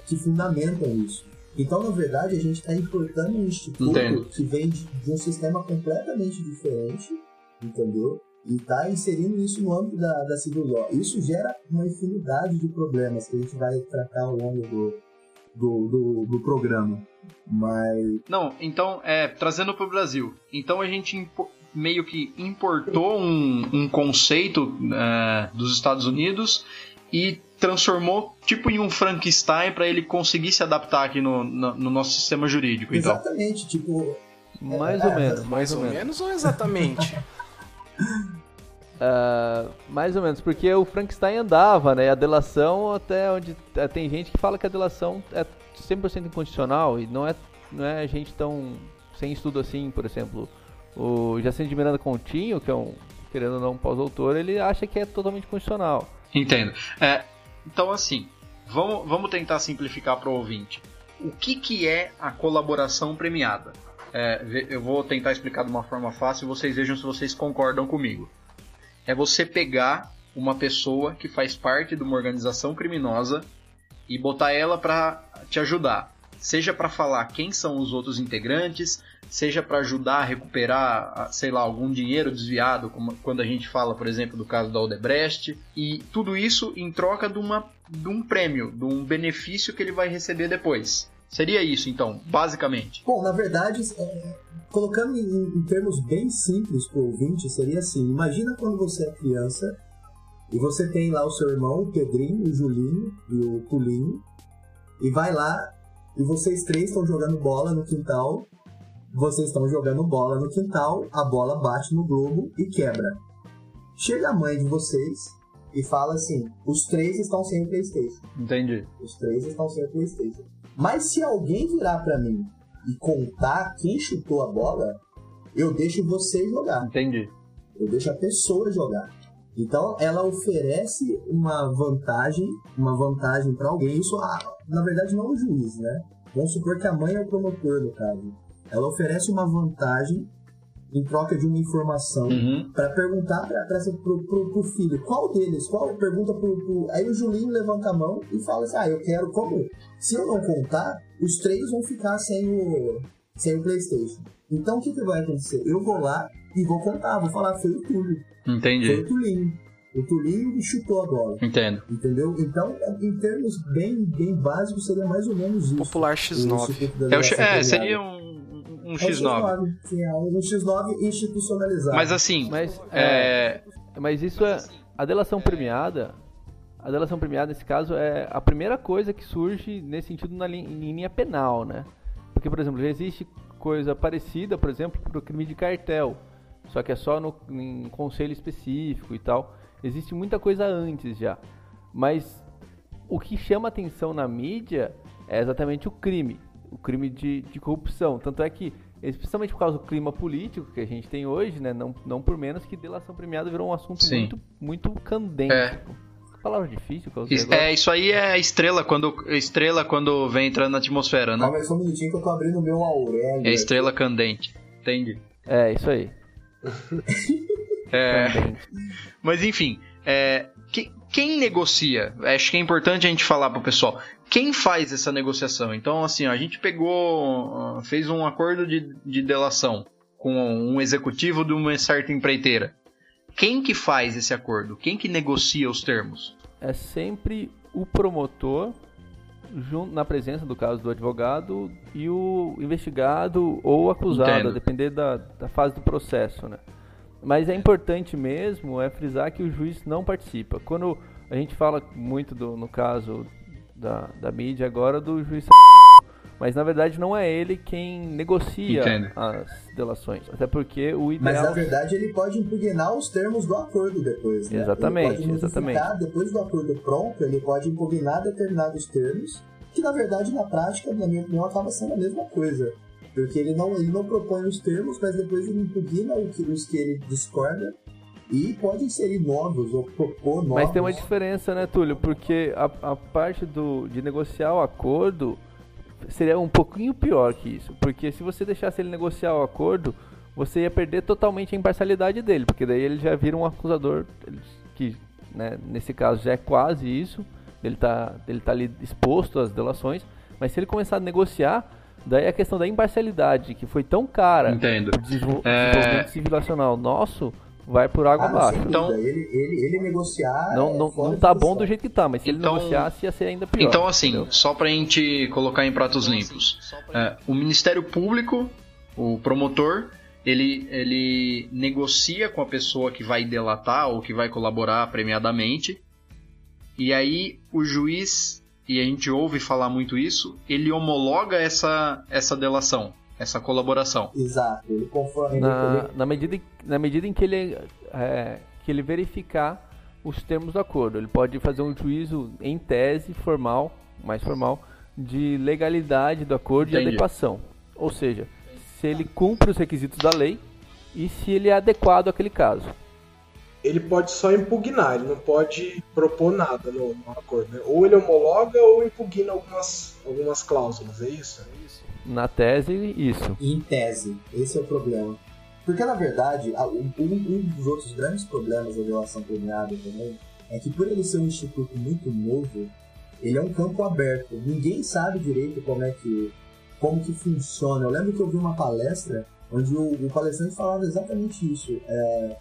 E: que fundamentam isso. Então, na verdade, a gente está importando um instituto
G: Entendo.
E: que vem de, de um sistema completamente diferente, entendeu? E está inserindo isso no âmbito da, da civil law. Isso gera uma infinidade de problemas que a gente vai tratar ao longo do, do, do, do programa. Mas
G: Não, então, é, trazendo para o Brasil. Então a gente impo- meio que importou um, um conceito é, dos Estados Unidos
B: e transformou tipo em um Frankenstein para ele conseguir se adaptar aqui no, no, no nosso sistema jurídico. Então,
E: Exatamente, tipo,
D: Mais
E: É,
D: ou menos,
H: Mais
D: mais
H: ou
D: ou menos.
H: menos ou exatamente?
D: Ah, mais ou menos, porque o Frankenstein andava, né? A delação, até onde. eh, Tem gente que fala que a delação é 100% incondicional e não é, não é gente tão. sem estudo assim, por exemplo. O Jacinto de Miranda Continho, que é um. querendo ou não, um pós-doutor, ele acha que é totalmente condicional.
B: Entendo. É, então, assim, vamos, vamos tentar simplificar para o ouvinte. O que, que é a colaboração premiada? É, eu vou tentar explicar de uma forma fácil e vocês vejam se vocês concordam comigo. É você pegar uma pessoa que faz parte de uma organização criminosa e botar ela para te ajudar. Seja para falar quem são os outros integrantes, seja para ajudar a recuperar, sei lá, algum dinheiro desviado, como quando a gente fala, por exemplo, do caso da Odebrecht, e tudo isso em troca de, uma, de um prêmio, de um benefício que ele vai receber depois. Seria isso, então, basicamente.
E: Bom, na verdade, é, colocando em, em termos bem simples pro ouvinte, seria assim: imagina quando você é criança e você tem lá o seu irmão, o Pedrinho, o Julinho e o Pulinho, e vai lá e vocês três estão jogando bola no quintal. Vocês estão jogando bola no quintal, a bola bate no globo e quebra. Chega a mãe de vocês e fala assim: os três estão sem PlayStation.
B: Entendi.
E: Os três estão sem PlayStation. Mas se alguém virar pra mim e contar quem chutou a bola, eu deixo você jogar.
B: Entendi.
E: Eu deixo a pessoa jogar. Então ela oferece uma vantagem, uma vantagem pra alguém. Isso, ah, na verdade, não é o juiz, né? Vamos supor que a mãe é o promotor no caso. Ela oferece uma vantagem em troca de uma informação
B: Uhum.
E: Pra perguntar pra, pro, pro, pro filho qual deles, qual pergunta pro, pro- Aí o Julinho levanta a mão e fala assim: Ah, eu quero como? Se eu não contar, os três vão ficar sem o, sem o PlayStation. Então o que, que vai acontecer? Eu vou lá e vou contar, vou falar: Foi o Túlio, foi
B: Entendi.
E: o Tulinho. O Tulinho chutou a bola.
B: Entendo.
E: Entendeu? Então, em termos bem, bem básicos, seria mais ou menos isso.
H: Popular
E: O
H: X9.
E: Instituto da
B: É, é, seria um, um
E: É o
B: X9.
E: Sim, é um X9 institucionalizado.
B: Mas assim,
D: Mas,
B: é,
D: mas isso é. A delação premiada. A delação premiada, nesse caso, é a primeira coisa que surge nesse sentido na lin- em linha penal, né? Porque, por exemplo, já existe coisa parecida, por exemplo, para o crime de cartel. Só que é só no, em conselho específico e tal. Existe muita coisa antes já. Mas o que chama atenção na mídia é exatamente o crime. O crime de, de corrupção. Tanto é que, especialmente por causa do clima político que a gente tem hoje, né? Não, não por menos que delação premiada virou um assunto
B: Sim.
D: muito, muito candente.
B: É.
D: Palavra difícil
B: Isso, é, isso aí é a estrela quando, estrela quando vem entrando na atmosfera, né?
E: Calma aí só um minutinho que eu tô abrindo o meu Aurélio.
B: É estrela candente. Entendi.
D: É, isso aí.
B: É,
D: Candente.
B: mas enfim, é, que- quem negocia? Acho que é importante a gente falar pro pessoal. Quem faz essa negociação? Então, assim, a gente pegou, fez um acordo de, de delação com um executivo de uma certa empreiteira. Quem que faz esse acordo? Quem que negocia os termos?
D: É sempre o promotor jun- na presença do caso do advogado e o investigado ou acusado,
B: Entendo.
D: a depender da, da fase do processo, né? Mas é importante mesmo é frisar que o juiz não participa. Quando a gente fala muito do, no caso da, da mídia agora do juiz mas na verdade não é ele quem negocia
B: Entendo.
D: as delações. Até porque o
E: Mas
D: ideal
E: na verdade ele pode impugnar os termos do acordo depois, né?
D: Exatamente,
E: ele pode
D: exatamente.
E: Depois do acordo pronto, ele pode impugnar determinados termos, que na verdade na prática, na minha opinião, acaba sendo a mesma coisa. Porque ele não, ele não propõe os termos, mas depois ele impugna o que- os que ele discorda e pode inserir novos ou propor novos.
D: Mas tem uma diferença, né, Túlio? Porque a, a parte do, de negociar o acordo seria um pouquinho pior que isso. Porque se você deixasse ele negociar o acordo, você ia perder totalmente a imparcialidade dele. Porque daí ele já vira um acusador que, né, nesse caso, já é quase isso. Ele tá, ele tá ali exposto às delações. Mas se ele começar a negociar, daí a questão da imparcialidade, que foi tão cara
B: Entendo.
D: o desenvol-
B: É.
D: desenvolvimento civilacional nosso, vai por água
E: Ah, não,
D: abaixo.
B: Então-
E: ele, ele, ele negociar.
D: Não,
E: é
D: não,
E: fora
D: não tá bom do jeito que tá, mas se
B: Então-
D: ele negociasse ia ser ainda pior.
B: Então, assim,
D: entendeu?
B: só pra gente colocar em pratos limpos. É, o Ministério Público, o promotor, ele, ele negocia com a pessoa que vai delatar ou que vai colaborar premiadamente. E aí o juiz, e a gente ouve falar muito isso, ele homologa essa, essa delação, essa colaboração.
E: Exato, ele conforme ele-
D: Na, na, medida, em- na medida em que ele, é, que ele verificar os termos do acordo. Ele pode fazer um juízo em tese formal, mais formal, de legalidade do acordo e
B: Entendi.
D: adequação. Ou seja, se ele cumpre os requisitos da lei e se ele é adequado àquele caso.
C: Ele pode só impugnar, ele não pode propor nada no, no acordo. né? Ou ele homologa ou impugna algumas, algumas cláusulas, é isso?
D: Na tese, isso.
E: em tese. Esse é o problema. Porque, na verdade, um, um dos outros grandes problemas da delação premiada também é que, por ele ser um instituto muito novo, ele é um campo aberto. Ninguém sabe direito como é que, como que funciona. Eu lembro que eu vi uma palestra onde o, o palestrante falava exatamente isso. É,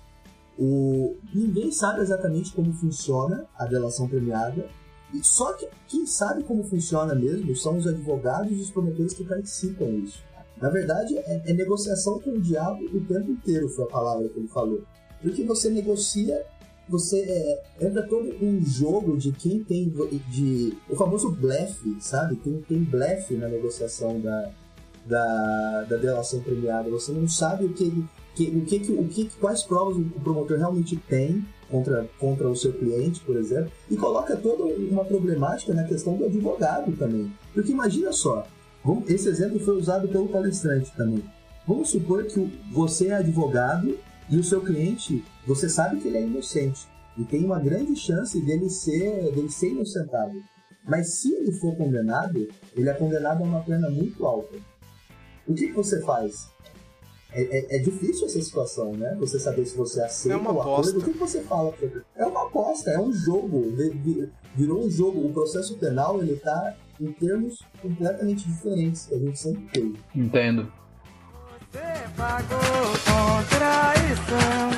E: o, ninguém sabe exatamente como funciona a delação premiada. E só que quem sabe como funciona mesmo são os advogados e os promotores que participam disso. Na verdade, é, é negociação com o diabo o tempo inteiro, foi a palavra que ele falou. Porque você negocia, você é, entra todo um jogo de quem tem. de O famoso blefe, sabe? Tem, tem blefe na negociação da, da, da delação premiada. Você não sabe o que, que, o que, que- o que, quais provas o promotor realmente tem contra, contra o seu cliente, por exemplo, e coloca toda uma problemática na questão do advogado também. Porque imagina só, esse exemplo foi usado pelo palestrante também. Vamos supor que você é advogado e o seu cliente, você sabe que ele é inocente e tem uma grande chance dele ser, dele ser inocentado. Mas se ele for condenado, ele é condenado a uma pena muito alta. O que, que você faz? É, é- é difícil essa situação, né? Você saber se você aceita
H: É uma
E: o acordo.
H: aposta.
E: O que, você fala? É uma aposta, é um jogo. Vi- vi- Virou um jogo. O processo penal, ele tá em termos completamente diferentes que a gente sempre teve.
B: Entendo.
F: Você pagou com traição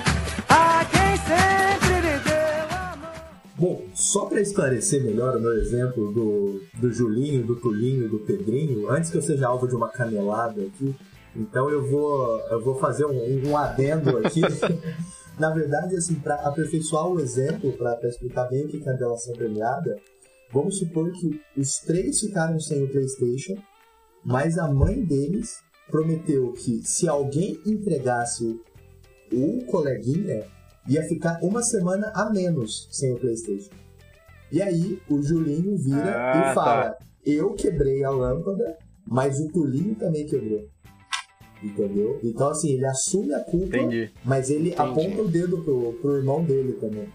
F: a quem sempre lhe deu a mão.
E: Bom, só para esclarecer melhor o meu exemplo do, do Julinho, do Tulinho e do Pedrinho, antes que eu seja alvo de uma canelada aqui, então eu vou, eu vou fazer um, um adendo aqui. Na verdade, assim, para aperfeiçoar o exemplo, para explicar bem o que é a delação premiada, vamos supor que os três ficaram sem o PlayStation, mas a mãe deles prometeu que se alguém entregasse o coleguinha, ia ficar uma semana a menos sem o PlayStation. E aí o Julinho vira
B: Ah,
E: e fala: Eu quebrei a lâmpada, mas o Tulinho também quebrou. Entendeu? Então, assim, ele assume a culpa,
B: Entendi.
E: mas ele aponta o dedo pro, pro irmão dele também.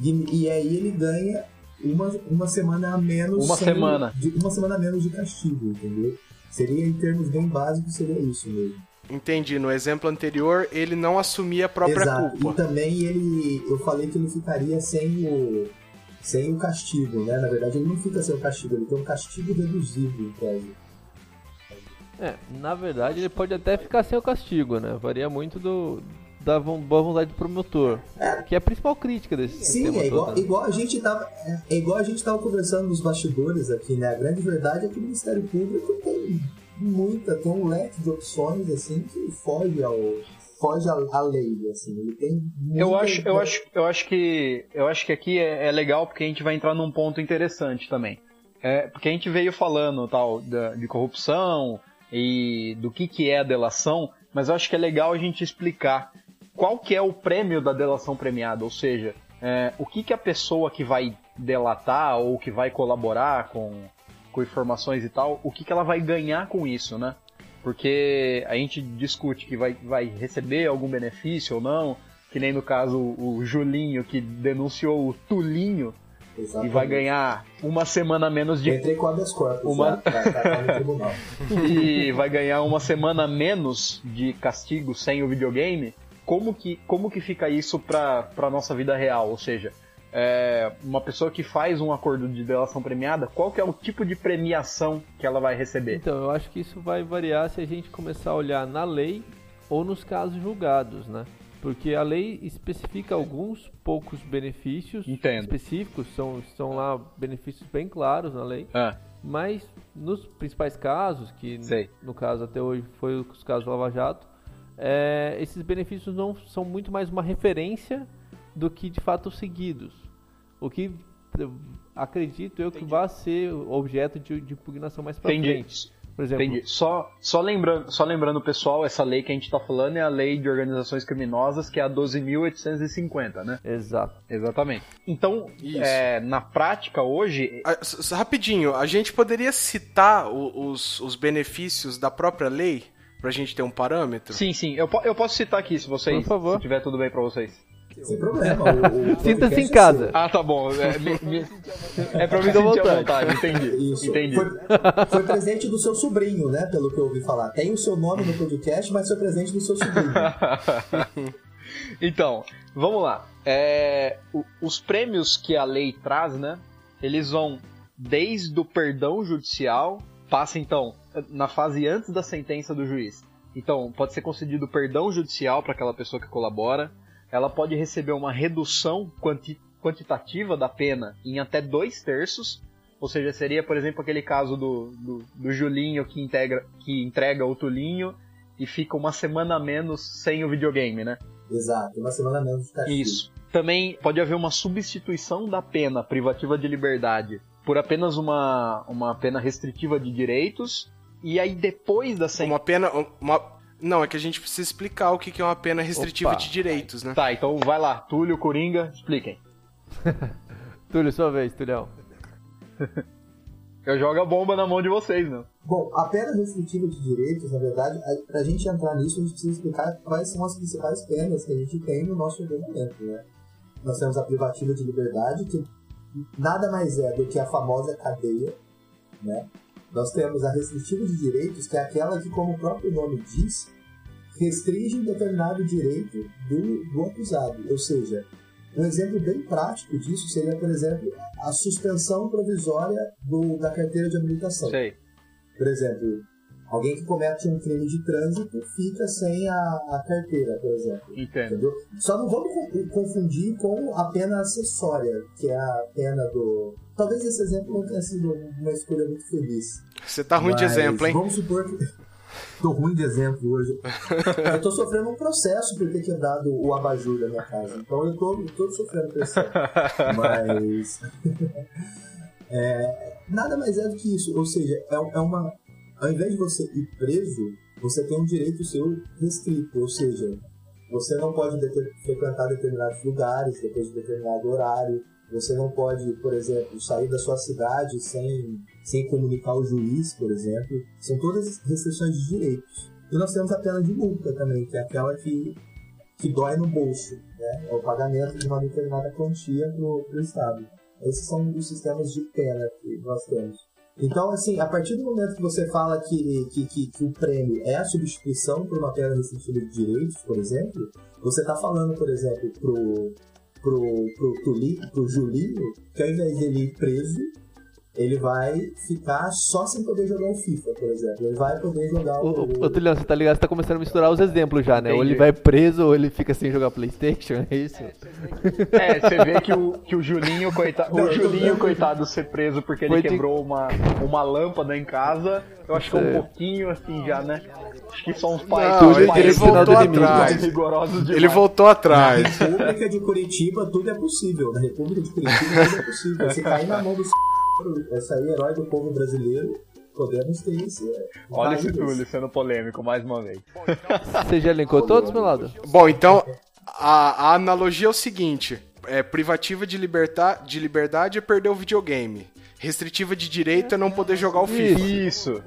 E: E, e aí ele ganha uma, uma semana a menos.
B: Uma
E: sendo-
B: semana.
E: de- uma semana a menos de castigo, entendeu? Seria, em termos bem básicos, seria isso mesmo.
H: Entendi. No exemplo anterior, ele não assumia a própria
E: Exato. E
H: culpa.
E: também ele. Eu falei que ele ficaria sem o. Sem o castigo, né? Na verdade, ele não fica sem o castigo, ele tem um castigo reduzido, em tese.
D: É, na verdade ele pode até ficar sem o castigo, né? Varia muito do da boa vontade do promotor. Que é a principal crítica desse
E: Sim,
D: sistema
E: é igual,
D: todo. né?
E: igual a gente tava. É, é igual a gente tava conversando nos bastidores aqui, né? A grande verdade é que o Ministério Público tem muita, tem um leque de opções assim que foge ao. foge à, lei, assim. Ele tem
B: Eu acho, eu acho, eu acho que, eu acho que aqui é, é legal porque a gente vai entrar num ponto interessante também. É, porque a gente veio falando tal da- de corrupção e do que que é a delação, mas eu acho que é legal a gente explicar qual que é o prêmio da delação premiada, ou seja, é, o que que a pessoa que vai delatar ou que vai colaborar com, com informações e tal, o que que ela vai ganhar com isso, né? Porque a gente discute que vai, vai receber algum benefício ou não, que nem no caso o Julinho que denunciou o Tulinho e
E: Exatamente.
B: vai ganhar uma semana menos de
E: Entrei com habeas corpus
B: Uma-
E: pra, pra no tribunal.
B: e vai ganhar uma semana menos de castigo sem o videogame, como que, como que fica isso pra, pra nossa vida real? Ou seja, é, uma pessoa que faz um acordo de delação premiada, qual que é o tipo de premiação que ela vai receber?
D: Então, eu acho que isso vai variar se a gente começar a olhar na lei ou nos casos julgados, né? Porque a lei especifica alguns poucos benefícios
B: Entendo.
D: específicos, são, são lá benefícios bem claros na lei,
B: Ah,
D: mas nos principais casos, que
B: Sei.
D: no caso até hoje foi os casos do Lava Jato, é, esses benefícios não são muito mais uma referência do que de fato seguidos. O que acredito eu que vai ser objeto de, de impugnação mais pra
B: Entendi.
D: frente. Por exemplo,
B: Entendi. Só, só, lembrando, só lembrando, pessoal, essa lei que a gente tá falando é a lei de organizações criminosas, que é a 12.850, né?
D: exato.
B: Exatamente. Então,
H: Isso.
B: é, na prática, hoje,
H: s- Rapidinho, a gente poderia citar o- os, os benefícios da própria lei pra gente ter um parâmetro?
B: sim, sim, eu, eu posso citar aqui, se vocês,
D: Por favor.
B: se tiver tudo bem pra vocês.
E: Sem problema.
D: Sinta-se em
E: é
D: casa.
B: Ah, tá bom. É, me- me- é pra me
D: à vontade.
B: vontade, entendi.
E: Isso.
B: Entendi.
E: Foi, foi presente do seu sobrinho, né? Pelo que eu ouvi falar. Tem o seu nome no podcast, mas foi presente do seu sobrinho.
B: então, vamos lá. É, os prêmios que a lei traz, né? Eles vão desde o perdão judicial, passa então na fase antes da sentença do juiz. Então, pode ser concedido perdão judicial para aquela pessoa que colabora. Ela pode receber uma redução quanti- quantitativa da pena em até dois terços. Ou seja, seria, por exemplo, aquele caso do, do, do Julinho que, integra, que entrega o Tulinho e fica uma semana a menos sem o videogame, né?
E: Exato. Uma semana menos de castigo.
B: Isso. Também pode haver uma substituição da pena privativa de liberdade por apenas uma, uma pena restritiva de direitos. E aí depois da sentença.
H: Uma pena. Uma... Não, é que a gente precisa explicar o que que é uma pena restritiva
D: Opa.
H: de direitos, né?
B: Tá, então vai lá, Túlio, Coringa, expliquem.
D: Túlio, sua vez, Tulhão.
B: Eu jogo a bomba na mão de vocês, né?
E: Bom, a pena restritiva de direitos, na verdade, a- pra gente entrar nisso, a gente precisa explicar quais são as principais penas que a gente tem no nosso ordenamento, né? Nós temos a privativa de liberdade, que nada mais é do que a famosa cadeia, né? Nós temos a restritiva de direitos, que é aquela que, como o próprio nome diz, restringe um determinado direito do, do acusado. Ou seja, um exemplo bem prático disso seria, por exemplo, a suspensão provisória do, da carteira de habilitação.
B: Sei.
E: Por exemplo, alguém que comete um crime de trânsito fica sem a, a carteira, por exemplo.
B: Entendo.
E: Entendeu? Só não vamos co- confundir com a pena acessória, que é a pena do. Talvez esse exemplo não tenha sido uma escolha muito feliz.
H: Você tá ruim de exemplo, hein?
E: Vamos supor que. Tô ruim de exemplo hoje. eu tô sofrendo um processo por ter quebrado o abajur da minha casa. Então eu tô, eu tô sofrendo pressão. Mas. é, nada mais é do que isso. Ou seja, é, é uma. Ao invés de você ir preso, você tem um direito seu restrito. Ou seja, você não pode frequentar determinados lugares depois de determinado horário. Você não pode, por exemplo, sair da sua cidade sem, sem comunicar ao juiz, por exemplo. São todas restrições de direitos. E nós temos a pena de multa também, que é aquela que, que dói no bolso. Né? É o pagamento de uma determinada quantia para o Estado. Esses são os sistemas de pena que nós temos. Então, assim, a partir do momento que você fala que, que, que, que o prêmio é a substituição por uma pena restritiva de direitos, por exemplo, você está falando, por exemplo, pro, pro, pro, Tuli, pro Julinho, que ao invés dele ir preso, ele vai ficar só sem poder jogar o FIFA, por exemplo. Ele vai poder jogar o.
D: ô, ô, Tulhão, você tá ligado? Você tá começando a misturar os exemplos já, né? Ou ele
B: Entendi.
D: vai preso ou ele fica sem jogar Playstation, é isso?
B: É, você vê que o, que o Julinho, coitado,
E: Não,
B: o Julinho, coitado, ser preso porque ele
D: Foi de-
B: quebrou uma, uma lâmpada em casa, eu acho que é um
D: Sei.
B: pouquinho assim já, né? Acho que são os pais,
H: Não,
B: os
D: ele-
B: pais
D: ele voltou
B: mais
H: atrás.
B: rigorosos demais.
H: Ele voltou atrás.
E: Na República de Curitiba tudo é possível. Na República de Curitiba tudo é possível. Se cair na mão do essa aí, herói do povo brasileiro, podemos ter esse.
B: Olha esse. Túlio sendo polêmico mais uma vez.
D: Você já elencou todos, meu lado?
H: Bom, então a, a analogia é o seguinte: é, privativa de, liberta, de liberdade é perder o videogame. Restritiva de direito é não poder jogar o FIFA.
B: Isso.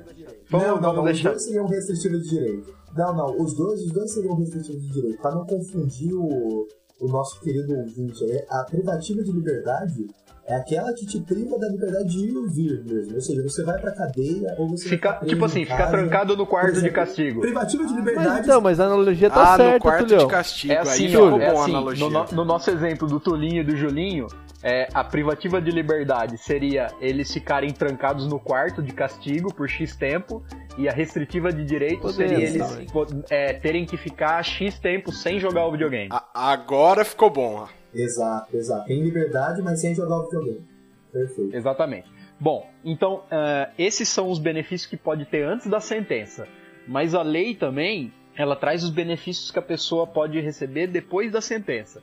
B: Vamos,
E: não, não,
B: vamos
E: não. Os dois seriam restritivos de direito. Não, não. Os dois, os dois seriam restritivos de direito. Pra não confundir o, o nosso querido ouvinte, aí, a privativa de liberdade é aquela que te priva da liberdade de ir e vir mesmo. Ou seja, você vai pra cadeia ou você
B: Fica,
E: vai preso
B: tipo assim,
E: casa.
B: trancado no quarto de
E: exemplo,
B: castigo.
E: Privativa de
D: Mas
E: liberdade.
D: então, mas a analogia tá
H: ah, no
D: certa,
H: quarto
D: Tulhão.
H: de castigo.
B: É
H: Aí
B: assim,
H: ficou
B: ó, é assim
H: analogia.
B: no, no- no nosso exemplo do Tulinho e do Julinho, é, a privativa de liberdade seria eles ficarem trancados no quarto de castigo por X tempo, e a restritiva de direito seria eles é, terem que ficar X tempo sem jogar o videogame.
H: A- agora ficou bom.
E: Exato, exato. Tem liberdade, mas sem jogar o videogame. Perfeito.
B: Exatamente. Bom, então, ah, esses são os benefícios que pode ter antes da sentença. Mas a lei também, ela traz os benefícios que a pessoa pode receber depois da sentença.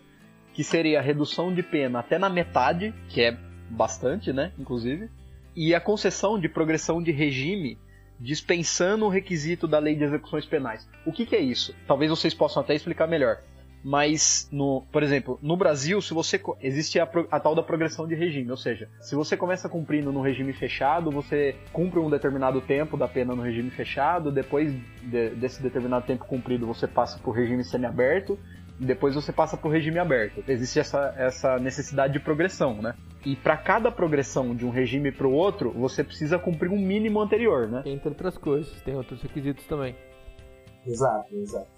B: Que seria a redução de pena até na metade, que é bastante, né, inclusive, e a concessão de progressão de regime dispensando o requisito da lei de execuções penais. O que, que é isso? Talvez vocês possam até explicar melhor. Mas, no, por exemplo, no Brasil, se você existe a, a tal da progressão de regime, ou seja, se você começa cumprindo no regime fechado, você cumpre um determinado tempo da pena no regime fechado, depois de- desse determinado tempo cumprido você passa para o regime semiaberto, e depois você passa para o regime aberto. Existe essa, essa necessidade de progressão, né? E para cada progressão de um regime para o outro, você precisa cumprir um mínimo anterior, né?
D: Entre outras coisas, tem outros requisitos também.
E: Exato, exato.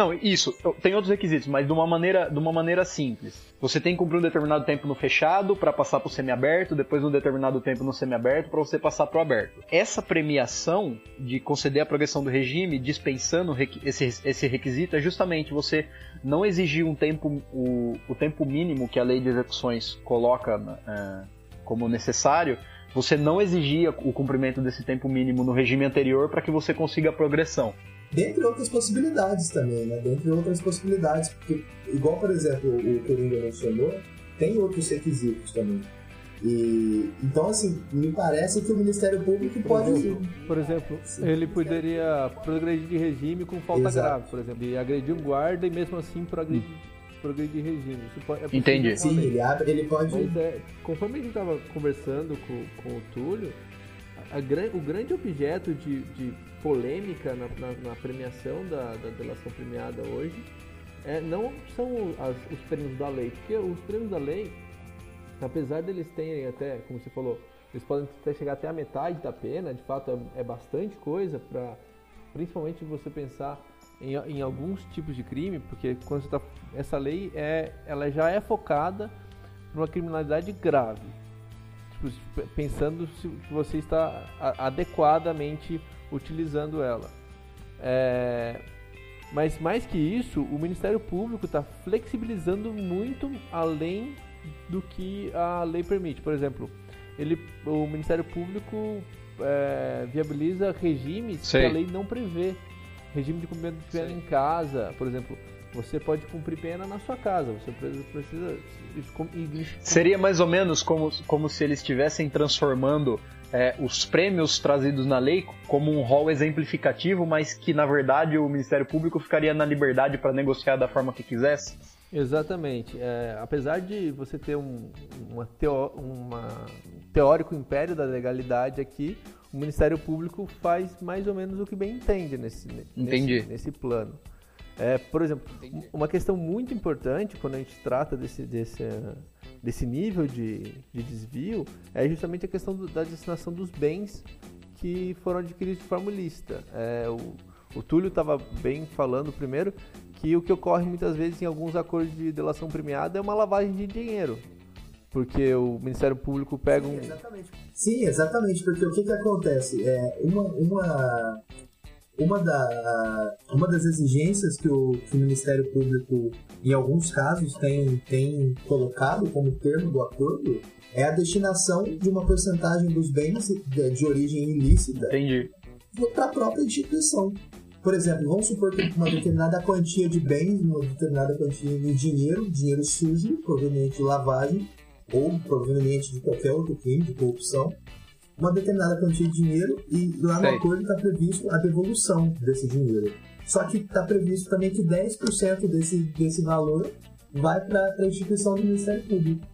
B: Não, isso, tem outros requisitos, mas de uma maneira, de uma maneira simples. Você tem que cumprir um determinado tempo no fechado para passar para o semiaberto, depois um determinado tempo no semiaberto para você passar para o aberto. Essa premiação de conceder a progressão do regime, dispensando esse, esse requisito, é justamente você não exigir um tempo, o, o tempo mínimo que a lei de execuções coloca é, como necessário, você não exigir o cumprimento desse tempo mínimo no regime anterior para que você consiga a progressão.
E: Dentre outras possibilidades também, né? Dentre outras possibilidades, porque, igual, por exemplo, o Coringa mencionou, tem outros requisitos também. E, então, assim, me parece que o Ministério Público
D: Por
E: pode...
D: exemplo, por exemplo,
E: Sim.
D: ele poderia progredir de regime com falta
E: Exato.
D: grave, por exemplo, e agredir um guarda e mesmo assim progredir, progredir de regime. Isso pode, é
B: Entendi.
E: Sim, ele abre, ele pode...
D: Mas é, conforme a gente estava conversando com, com o Túlio, gran- o grande objeto de, de polêmica na, na- na premiação da, da delação premiada hoje é, não são as- os prêmios da lei, porque os prêmios da lei, apesar deles terem até, como você falou, eles podem até chegar até a metade da pena, de fato é, é bastante coisa para principalmente você pensar em, em alguns tipos de crime, porque quando você tá, essa lei é, ela já é focada numa criminalidade grave. Pensando se você está adequadamente utilizando ela. É, mas mais que isso, o Ministério Público está flexibilizando muito além do que a lei permite. Por exemplo, ele, o Ministério Público é, viabiliza regimes
B: Sei.
D: que a lei não prevê. Regime de cumprimento de pena em casa, por exemplo. Você pode cumprir pena na sua casa. Você pre- precisa.
B: Seria mais ou menos como, como se eles estivessem transformando é, os prêmios trazidos na lei como um rol exemplificativo, mas que na verdade o Ministério Público ficaria na liberdade para negociar da forma que quisesse.
D: Exatamente. É, apesar de você ter um, uma uma- um teórico império da legalidade aqui, o Ministério Público faz mais ou menos o que bem entende nesse, nesse, nesse plano. É, por exemplo, uma questão muito importante quando a gente trata desse, desse, desse nível de, de desvio é justamente a questão do- da destinação dos bens que foram adquiridos de forma ilícita. É, o, o Túlio estava bem falando primeiro que o que ocorre muitas vezes em alguns acordos de delação premiada é uma lavagem de dinheiro. Porque o Ministério Público pega um.
E: Exatamente. Sim, exatamente, porque o que, que acontece? É, uma, uma, uma, da, uma das exigências que o, que o Ministério Público, em alguns casos, tem, tem colocado como termo do acordo é a destinação de uma porcentagem dos bens de, de origem ilícita para a própria instituição. Por exemplo, vamos supor que uma determinada quantia de bens, uma determinada quantia de dinheiro, dinheiro sujo, proveniente de lavagem, ou proveniente de qualquer outro crime, de corrupção, uma determinada quantia de dinheiro e lá no
B: Sei.
E: acordo está previsto a devolução desse dinheiro. Só que está previsto também que 10% desse, desse valor vai para a instituição do Ministério Público.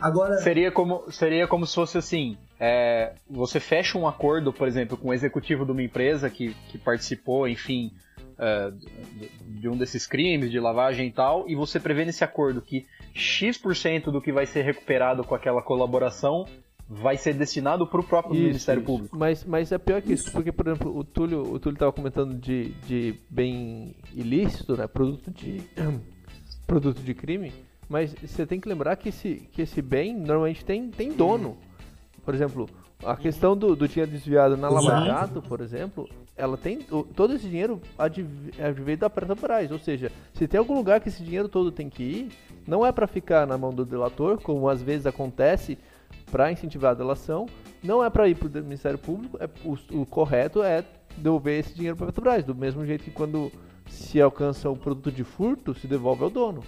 E: Agora,
B: Seria como, seria como se fosse assim: é, você fecha um acordo, por exemplo, com o executivo de uma empresa que, que participou, enfim, é, de, de um desses crimes, de lavagem e tal, e você prevê nesse acordo que X% do que vai ser recuperado com aquela colaboração vai ser destinado para o próprio
D: Isso,
B: Ministério
D: isso.
B: Público.
D: Mas, mas é pior que isso, porque, por exemplo, o Túlio o Túlio estava comentando de, de bem ilícito, né? Produto de, produto de crime. Mas você tem que lembrar que esse, que esse bem normalmente tem, tem dono. Por exemplo, a questão do, do dinheiro desviado na Lava. Jato, por exemplo, ela tem. Todo esse dinheiro adv- advém da Petrobras. Ou seja, se tem algum lugar que esse dinheiro todo tem que ir, não é para ficar na mão do delator, como às vezes acontece para incentivar a delação, não é para ir para o Ministério Público, é, o, o correto é devolver esse dinheiro para a Petrobras, do mesmo jeito que quando se alcança o produto de furto, se devolve ao dono.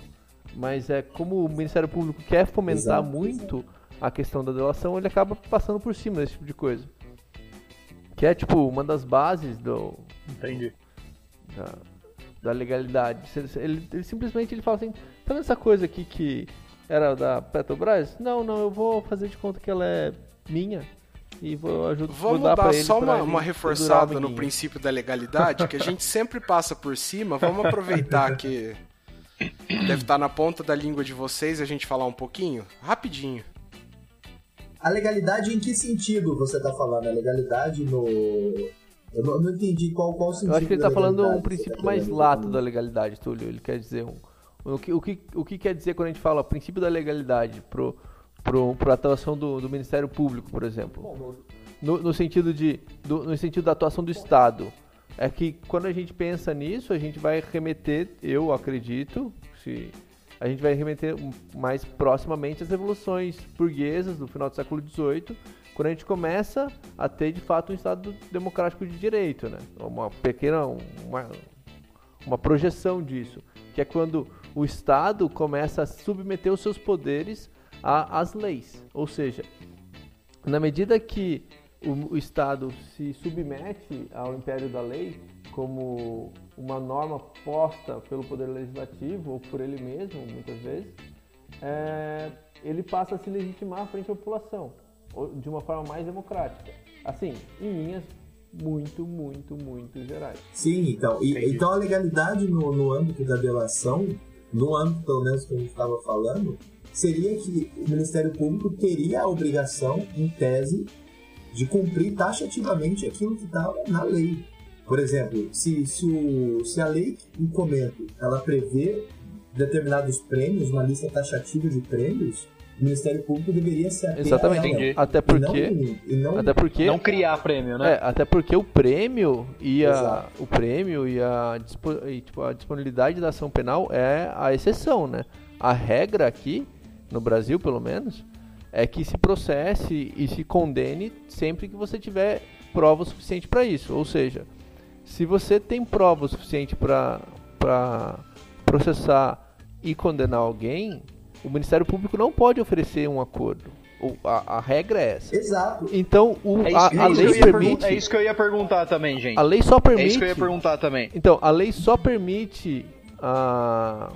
D: Mas é como o Ministério Público quer fomentar
E: Exato,
D: muito a questão da delação, ele acaba passando por cima desse tipo de coisa. Que é tipo uma das bases do,
B: Entendi.
D: da, da legalidade. Ele, ele simplesmente ele fala assim, tá vendo essa coisa aqui que era da Petrobras? Não, não, eu vou fazer de conta que ela é minha e vou ajudar vou
H: Vamos
D: dar
H: dar só uma, uma reforçada no princípio da legalidade, que a gente sempre passa por cima. Vamos aproveitar que deve estar na ponta da língua de vocês e a gente falar um pouquinho? Rapidinho.
E: A legalidade em que sentido você tá falando? A legalidade no. Eu não, não entendi qual, qual o sentido.
D: Eu acho que ele
E: da
D: tá falando um
E: você
D: princípio
E: tá
D: mais lato da legalidade, Túlio. Ele quer dizer um. O que, o que, o que quer dizer quando a gente fala princípio da legalidade pro, pro, pro atuação do, do Ministério Público, por exemplo? No, no sentido de. do- no sentido da atuação do Estado. É que quando a gente pensa nisso, a gente vai remeter, eu acredito, se a gente vai remeter mais proximamente às revoluções burguesas do final do século XVIII, quando a gente começa a ter de fato um Estado democrático de direito, né? Uma pequena, uma, uma projeção disso, que é quando o Estado começa a submeter os seus poderes às leis, ou seja, na medida que o, o Estado se submete ao império da lei como uma norma posta pelo poder legislativo ou por ele mesmo, muitas vezes, é, ele passa a se legitimar frente à população de uma forma mais democrática. Assim, em linhas muito, muito, muito gerais.
E: Sim, então. E- então a legalidade no, no âmbito da delação, no âmbito pelo menos que a gente estava falando, seria que o Ministério Público teria a obrigação, em tese, de cumprir taxativamente aquilo que está na lei. Por exemplo, se, se, o- se a lei em comento ela prevê determinados prêmios, uma lista taxativa de prêmios, o Ministério Público deveria se ater
D: Exatamente.
E: a ela.
B: Entendi.
D: Até
E: E
D: porque,
E: não, e não
D: até porque
B: Não criar prêmio, né?
D: É, até porque o prêmio e a,
E: Exato.
D: o prêmio e a, e, tipo, a disponibilidade da ação penal é a exceção, né? A regra aqui, no Brasil pelo menos, é que se processe e se condene sempre que você tiver prova suficiente para isso. Ou seja, se você tem prova suficiente para processar e condenar alguém, o Ministério Público não pode oferecer um acordo. O- A, a regra é essa.
E: Exato.
D: Então, o,
B: É
D: a,
B: isso,
D: a
B: é que eu
D: lei permite.
B: é isso que eu ia perguntar também, gente.
D: A lei só
B: É
D: permite.
B: isso que eu ia perguntar também.
D: Então, a lei só permite a,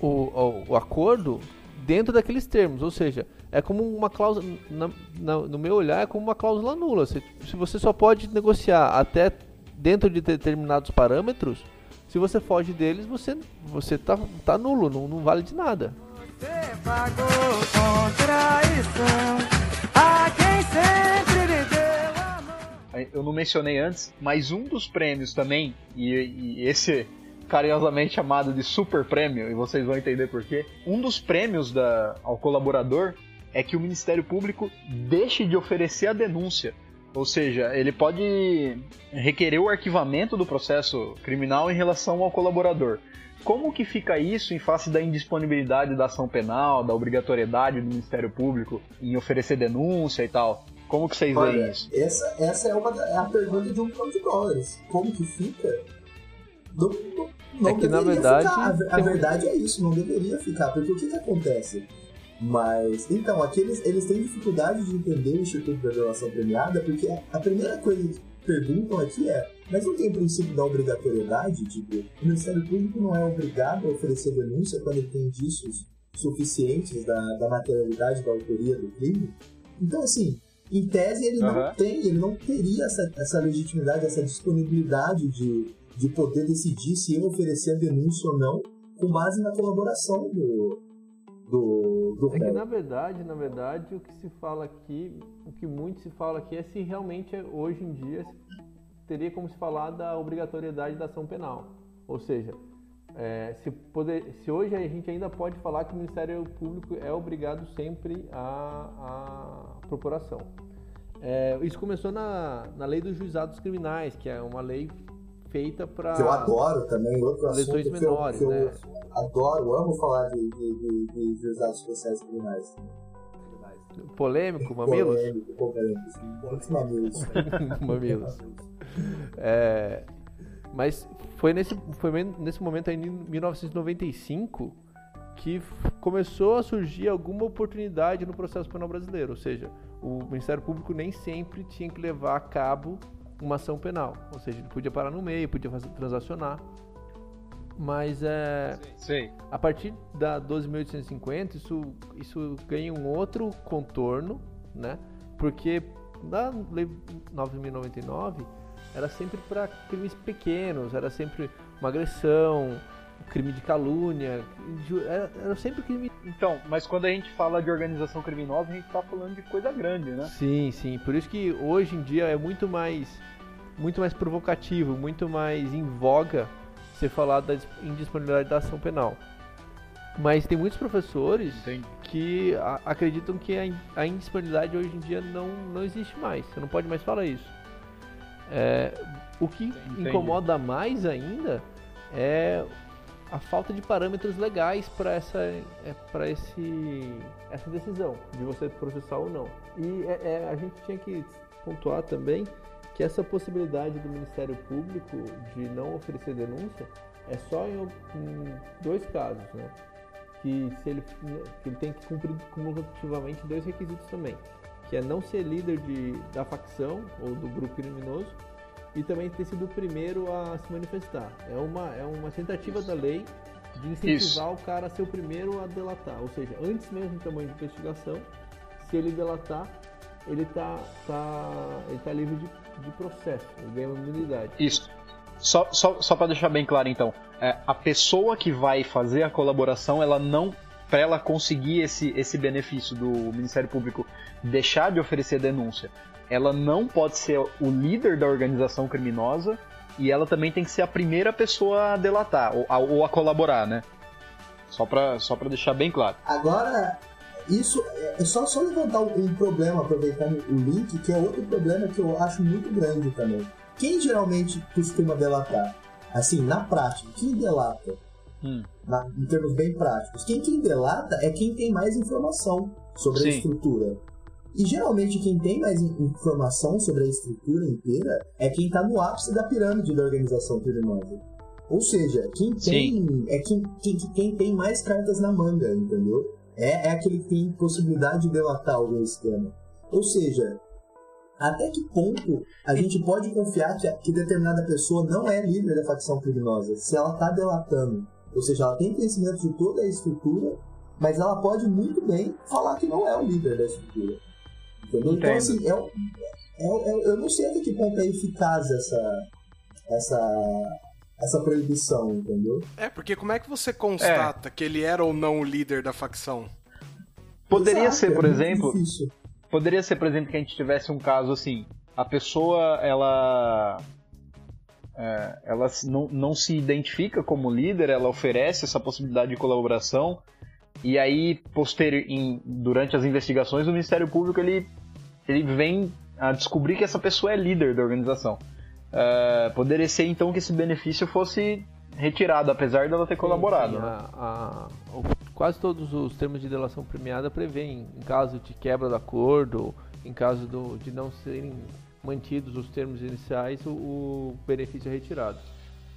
D: o, o, o acordo dentro daqueles termos, ou seja, é como uma cláusula, na- na- no meu olhar, é como uma cláusula nula. Se, se você só pode negociar até dentro de determinados parâmetros, se você foge deles, você, você tá, tá nulo, não, não vale de nada.
B: Eu não mencionei antes, mas um dos prêmios também, e, e esse carinhosamente chamado de super prêmio, e vocês vão entender por quê. Um dos prêmios da, ao colaborador é que o Ministério Público deixe de oferecer a denúncia. Ou seja, ele pode requerer o arquivamento do processo criminal em relação ao colaborador. Como que fica isso em face da indisponibilidade da ação penal, da obrigatoriedade do Ministério Público em oferecer denúncia e tal? Como que vocês veem isso?
E: essa, essa é, uma, é a pergunta de um milhão de dólares. Como que fica? Não, não, não
D: É que, na
E: deveria
D: verdade,
E: ficar. A, a verdade é isso, não deveria ficar. Porque o que, que acontece? Mas, então, aqui eles, eles têm dificuldade de entender o Instituto da Violação Premiada, porque a primeira coisa que perguntam aqui é: mas não tem o princípio da obrigatoriedade? Tipo, o Ministério Público não é obrigado a oferecer denúncia quando ele tem indícios suficientes da, da materialidade da autoria do crime? Então, assim, em tese ele não
B: Aham.
E: tem, ele não teria essa, essa legitimidade, essa disponibilidade de, de poder decidir se ele oferecer a denúncia ou não, com base na colaboração do, do, do
D: É que na verdade, na verdade, o que se fala aqui, o que muito se fala aqui é se realmente é- hoje em dia teria como se falar da obrigatoriedade da ação penal. Ou seja, é, se, poder, se hoje a gente ainda pode falar que o Ministério Público é obrigado sempre à, à procuração. É, isso começou na, na lei dos juizados criminais, que é uma lei feita para
E: Que eu adoro também, outro assunto
D: lesões
E: que eu,
D: menores,
E: que eu
D: né?
E: adoro, amo falar de, de, de, de juizados especiais criminais.
D: Polêmico, mamilos?
E: Polêmico, polêmico, sim. Muitos mamilos.
D: Mamilos. É, mas foi nesse, foi nesse momento aí, em 1995 que começou a surgir alguma oportunidade no processo penal brasileiro, ou seja, o Ministério Público nem sempre tinha que levar a cabo uma ação penal, ou seja, ele podia parar no meio, podia fazer transacionar, mas é,
B: Sei.
D: a partir da 12.850 isso, isso ganha um outro contorno, né? Porque na lei 9.099 era sempre para crimes pequenos, era sempre uma agressão, crime de calúnia, era, era sempre crime.
B: Então, mas quando a gente fala de organização criminosa, a gente tá falando de coisa grande, né?
D: Sim, sim. Por isso que hoje em dia é muito mais, muito mais provocativo, muito mais em voga você falar da dis- indisponibilidade da ação penal. Mas tem muitos professores
B: Entendi.
D: que a- acreditam que a, in- a indisponibilidade hoje em dia não, não existe mais. Você não pode mais falar isso. É, o que
B: Entendi.
D: incomoda mais ainda é a falta de parâmetros legais para essa, é, para esse, essa decisão de você processar ou não. E é- é, a gente tinha que pontuar também que essa possibilidade do Ministério Público de não oferecer denúncia é só em, em dois casos, né? que se ele, que ele tem que cumprir cumulativamente dois requisitos também, que é não ser líder de, da facção ou do grupo criminoso e também ter sido o primeiro a se manifestar. É uma, é uma tentativa da lei de incentivar o cara a ser o primeiro a delatar, ou seja, antes mesmo do tamanho de investigação, se ele delatar, ele tá, tá, ele tá livre de, de processo, ele ganha uma imunidade.
B: Isso. Só, só, só para deixar bem claro, então, é, a pessoa que vai fazer a colaboração, ela não, para ela conseguir esse, esse benefício do Ministério Público deixar de oferecer denúncia, ela não pode ser o líder da organização criminosa e ela também tem que ser a primeira pessoa a delatar ou a, ou a colaborar, né? Só para só pra deixar bem claro.
E: Agora, isso é só, só levantar um problema, aproveitando o link, que é outro problema que eu acho muito grande também. Quem geralmente costuma delatar? Assim, na prática, quem delata?
B: Hum.
E: Na- em termos bem práticos. Quem, quem delata é quem tem mais informação sobre
B: Sim.
E: a estrutura. E geralmente quem tem mais in- informação sobre a estrutura inteira é quem está no ápice da pirâmide da organização criminosa. Ou seja, quem tem é quem, quem, quem tem mais cartas na manga, entendeu? É, é aquele que tem possibilidade de delatar algum esquema. Ou seja, até que ponto a gente pode confiar que, que determinada pessoa não é líder da facção criminosa, se ela está delatando? Ou seja, ela tem conhecimento de toda a estrutura, mas ela pode muito bem falar que não é o líder da estrutura. Entendeu? Então,
B: Entendo.
E: assim, é, um- é, é- eu não sei até que ponto é eficaz essa, essa, essa proibição, entendeu?
H: É, porque como é que você constata que ele era ou não o líder da facção?
B: Poderia
E: Exato,
B: ser,
E: é
B: por exemplo,
E: difícil.
B: Poderia ser, por exemplo, que a gente tivesse um caso assim, a pessoa ela é, ela não, não se identifica como líder, ela oferece essa possibilidade de colaboração e aí posterior, em- durante as investigações o Ministério Público ele ele vem a descobrir que essa pessoa é líder da organização. É, poderia ser então que esse benefício fosse retirado, apesar dela ter colaborado.
D: Sim,
B: né?
D: a- a- o- quase todos os termos de delação premiada prevêem, em caso de quebra do acordo, em caso do- de não serem mantidos os termos iniciais, o, o benefício é retirado.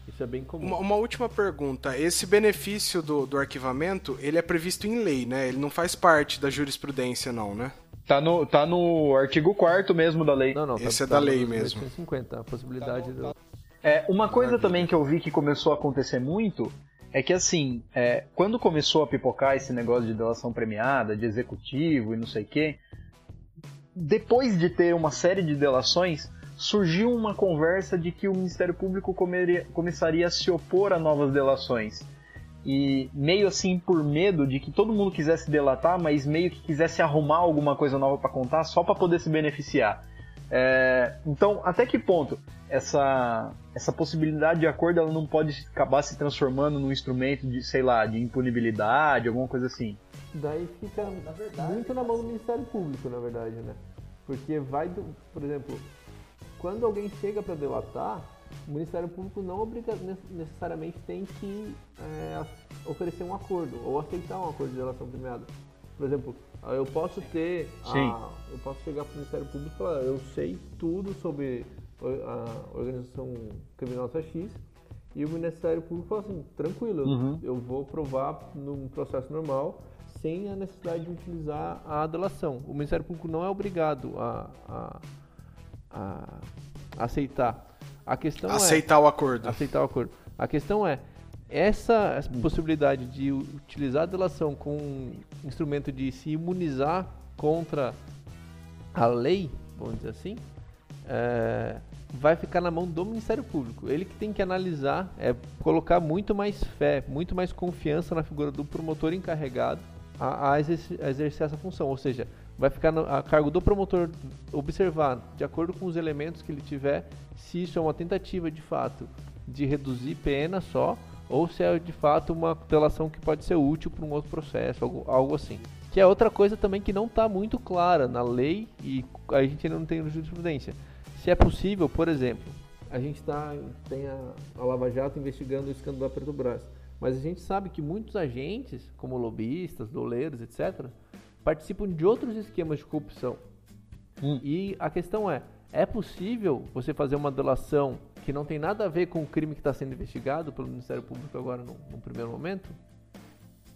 D: Isso é bem comum.
H: Uma, uma última pergunta. Esse benefício do, do arquivamento, ele é previsto em lei, né? Ele não faz parte da jurisprudência, não, né?
B: Tá no, tá no artigo 4 mesmo da lei.
D: Não, não,
H: Esse é da lei mesmo.
D: 50, a possibilidade do...
B: É, uma coisa também que eu vi que começou a acontecer muito é que assim, é, quando começou a pipocar esse negócio de delação premiada, de executivo e não sei o quê, depois de ter uma série de delações, surgiu uma conversa de que o Ministério Público comeria- começaria a se opor a novas delações. E meio assim por medo de que todo mundo quisesse delatar, mas meio que quisesse arrumar alguma coisa nova para contar só para poder se beneficiar. É, então, até que ponto essa, essa possibilidade de acordo ela não pode acabar se transformando num instrumento de, sei lá, de impunibilidade, alguma coisa assim?
D: Daí fica muito na mão do Ministério Público, na verdade, né? Porque vai do, por exemplo, quando alguém chega para delatar, o Ministério Público não obriga, ne- necessariamente tem que é, oferecer um acordo ou aceitar um acordo de delação premiada. Por exemplo, ah, eu posso ter, a-
B: Sim.
D: eu posso chegar para o Ministério Público e falar, eu sei tudo sobre a organização criminosa X e o Ministério Público fala assim, tranquilo, eu-
B: Uhum.
D: eu vou provar num processo normal sem a necessidade de utilizar a delação. O Ministério Público não é obrigado a, a- a aceitar. A questão é
H: Aceitar o acordo.
D: aceitar o acordo. A questão é, essa, possibilidade de utilizar a delação com um instrumento de se imunizar contra a lei, vamos dizer assim, é, vai ficar na mão do Ministério Público. Ele que tem que analisar, é colocar muito mais fé, muito mais confiança na figura do promotor encarregado a, a exercer, a exercer essa função. Ou seja, vai ficar a cargo do promotor observar, de acordo com os elementos que ele tiver, se isso é uma tentativa de fato de reduzir pena só, ou se é de fato uma delação que pode ser útil para um outro processo, algo, algo assim. Que é outra coisa também que não está muito clara na lei e a gente ainda não tem jurisprudência. Se é possível, por exemplo, a gente tá, tem a, a Lava Jato investigando o escândalo da Petrobras, mas a gente sabe que muitos agentes, como lobistas, doleiros, etc., participam de outros esquemas de corrupção. E a questão é, é possível você fazer uma delação que não tem nada a ver com o crime que está sendo investigado pelo Ministério Público agora no, no primeiro momento?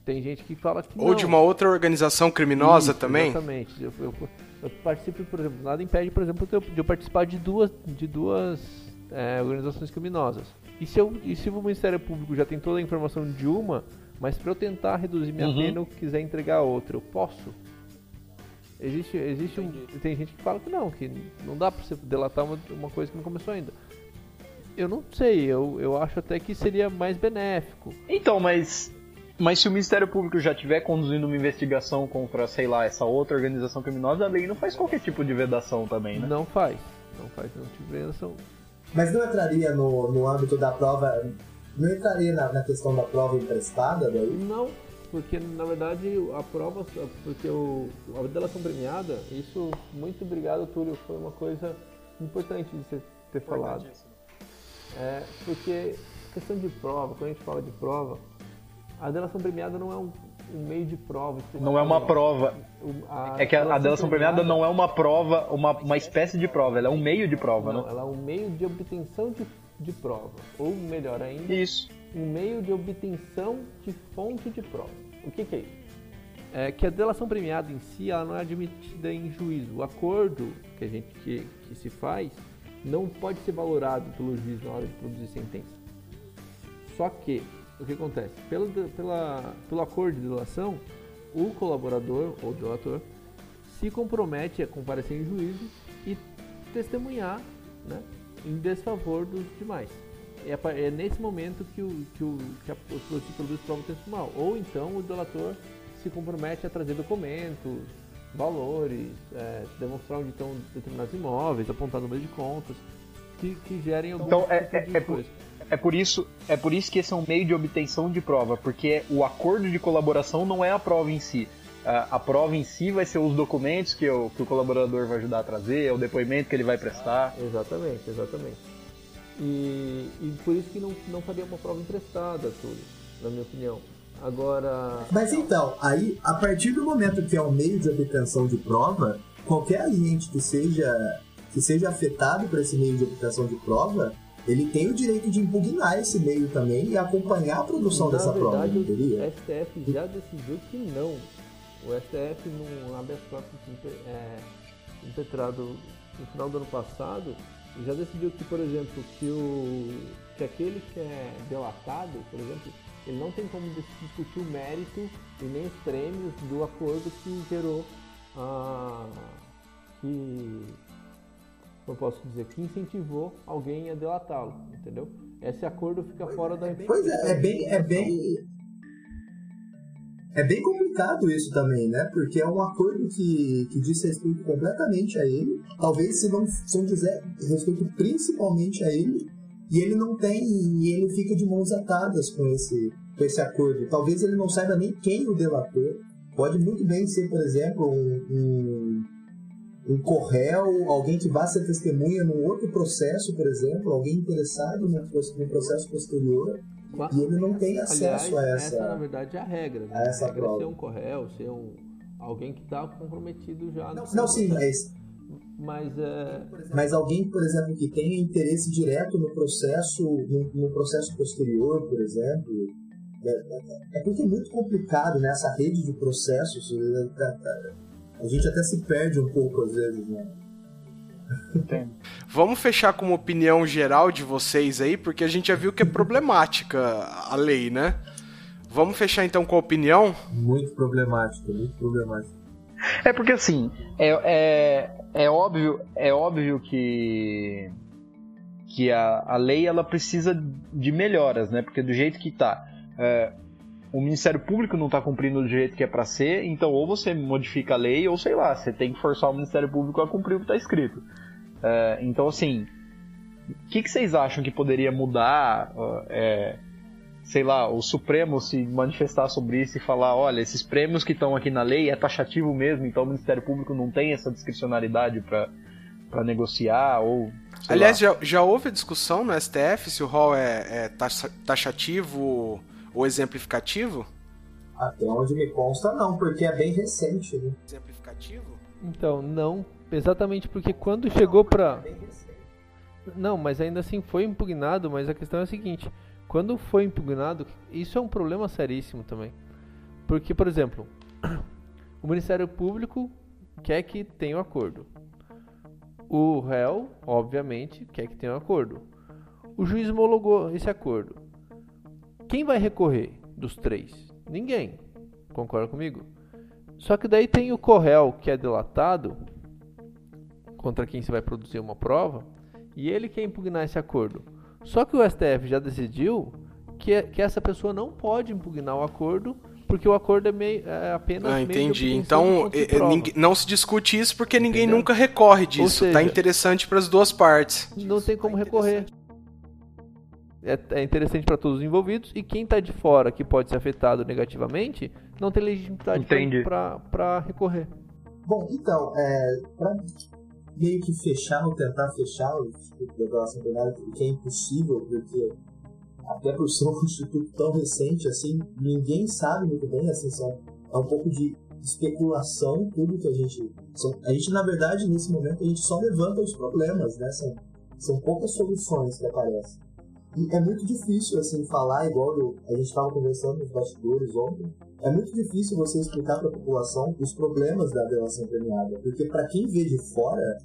D: Tem gente que fala que
H: Ou
D: não.
H: de uma outra organização criminosa
D: Isso,
H: também?
D: Exatamente. Eu, eu- eu participo, por exemplo, nada impede, por exemplo, de eu, de eu participar de duas, de duas é, organizações criminosas. E se, eu, e se o Ministério Público já tem toda a informação de uma, mas para eu tentar reduzir minha
B: Uhum.
D: pena eu quiser entregar outra, eu posso? Existe, existe um, tem gente que fala que não, que não dá para você delatar uma, uma coisa que não começou ainda. Eu não sei, eu, eu acho até que seria mais benéfico.
B: Então, mas. Mas se o Ministério Público já estiver conduzindo uma investigação contra, sei lá, essa outra organização criminosa, a lei não faz qualquer tipo de vedação também, né?
D: Não faz. Não faz não tive relação.
E: Mas não entraria no, no âmbito da prova. Não entraria na, na questão da prova emprestada daí?
D: Não, porque na verdade a prova, porque o, a delação premiada, isso, muito obrigado Túlio, foi uma coisa importante de você ter falado. É, porque questão de prova, quando a gente fala de prova, a delação premiada não é um, um meio de prova.
B: Não é uma prova.
D: O-
B: É que a, a delação premiada não é uma prova, uma, uma espécie de prova, ela é um meio de prova,
D: Não,
B: né?
D: ela é um meio de obtenção de, de prova. Ou melhor ainda,
B: Isso.
D: um meio de obtenção de fonte de prova. O que, que é isso? É que a delação premiada em si ela não é admitida em juízo. O acordo que a gente que, que se faz não pode ser valorado pelo juiz na hora de produzir sentença. Só que o que acontece? Pelo, pela, pelo acordo de delação, o colaborador ou delator se compromete a comparecer em juízo e testemunhar né, em desfavor dos demais. É, é nesse momento que, o, que, o, que a, o- se produz prova testemunhal. Ou então o delator se compromete a trazer documentos, valores, é, demonstrar onde estão determinados imóveis, apontar número de contas, que, que gerem algum
B: Então, é-
D: tipo
B: é-
D: de
B: é por-
D: coisa.
B: É por isso, é por isso que esse é um meio de obtenção de prova, porque o acordo de colaboração não é a prova em si. A, a prova em si vai ser os documentos que o, que o colaborador vai ajudar a trazer, é o depoimento que ele vai prestar.
D: Exatamente, exatamente. E, e por isso que não, não faria uma prova emprestada, Túlio, na minha opinião. Agora.
E: Mas então, aí, a partir do momento que é um meio de obtenção de prova, qualquer agente que seja, que seja afetado por esse meio de obtenção de prova, ele tem o direito de impugnar esse meio também e acompanhar a produção
D: na
E: dessa prova,
D: verdade,
E: não teria?
D: o STF já decidiu que não. O STF, num habeas corpus é, impetrado no final do ano passado, já decidiu que, por exemplo, que, o, que aquele que é delatado, por exemplo, ele não tem como dis- discutir o mérito e nem os prêmios do acordo que gerou a. que. como eu posso dizer, que incentivou alguém a delatá-lo, entendeu? Esse acordo fica fora da
E: Pois é, é bem, é bem. É bem complicado isso também, né? Porque é um acordo que, que diz respeito completamente a ele. Talvez se não, se não dizer respeito principalmente a ele. E ele não tem. E ele fica de mãos atadas com esse, com esse acordo. Talvez ele não saiba nem quem o delatou. Pode muito bem ser, por exemplo, um, um, um corréu, alguém que vá ser testemunha num outro processo, por exemplo, alguém interessado no processo posterior. E ele não tem acesso
D: Aliás,
E: a
D: essa na
E: essa.
D: verdade é a regra. Né?
E: a essa
D: a regra é
E: prova.
D: ser um corréu, ser um alguém que está comprometido já. no
E: Não, sim, mas,
D: Mas é,
E: mas alguém, por exemplo, que tenha interesse direto no processo, no, no processo posterior, por exemplo, É, é- é porque é muito complicado nessa rede de processos. é, tá- tá- A gente até se perde um pouco às vezes, né?
H: Vamos fechar com uma opinião geral de vocês aí, porque a gente já viu que é problemática a lei, né? Vamos fechar então com a opinião?
E: Muito problemático, muito problemático.
B: É porque assim, é, é, é óbvio, é óbvio que que a, a lei ela precisa de melhoras, né? Porque do jeito que tá, é, o Ministério Público não tá cumprindo do jeito que é pra ser, então ou você modifica a lei ou sei lá, você tem que forçar o Ministério Público a cumprir o que tá escrito. É, então assim, o que, que vocês acham que poderia mudar? ó, é, sei lá, o Supremo se manifestar sobre isso e falar, olha, esses prêmios que estão aqui na lei é taxativo mesmo, então o Ministério Público não tem essa discricionariedade para para negociar ou
H: Aliás,
B: lá.
H: já, já houve discussão no STF se o rol é, é taxa- taxativo ou exemplificativo?
E: Até onde me consta, não, porque é bem recente, né?
H: Exemplificativo?
D: Então, não, exatamente porque quando chegou pra.
E: Bem recente.
D: Não, mas ainda assim foi impugnado, mas a questão é a seguinte, quando foi impugnado, isso é um problema seríssimo também. Porque, por exemplo, o Ministério Público quer que tenha um acordo. O réu, obviamente, quer que tenha um acordo. O juiz homologou esse acordo. Quem vai recorrer dos três? Ninguém. Concorda comigo? Só que daí tem o Correl, que é delatado, contra quem se vai produzir uma prova, e ele quer impugnar esse acordo. Só que o STF já decidiu que, que essa pessoa não pode impugnar o acordo, porque o acordo é, meio, é apenas
H: Ah, entendi. Então,
D: prova.
H: ninguém- não se discute isso porque ninguém
D: Entendeu?
H: nunca recorre disso.
D: seja,
H: tá interessante para as duas partes.
D: não tem como recorrer. É, é interessante para todos os envolvidos e quem está de fora que pode ser afetado negativamente não tem legitimidade para recorrer.
E: Bom, então, é, pra meio que fechar ou tentar fechar o Instituto da Relação o que é impossível, porque até por ser um instituto tão recente assim, ninguém sabe muito bem, assim, são, é um pouco de especulação tudo que a gente... são- a gente, na verdade, nesse momento, a gente só levanta os problemas, né? São, são poucas soluções que aparecem. E é muito difícil, assim, falar, igual a gente estava conversando nos bastidores ontem, é muito difícil você explicar para a população os problemas da delação premiada, porque para quem vê de fora,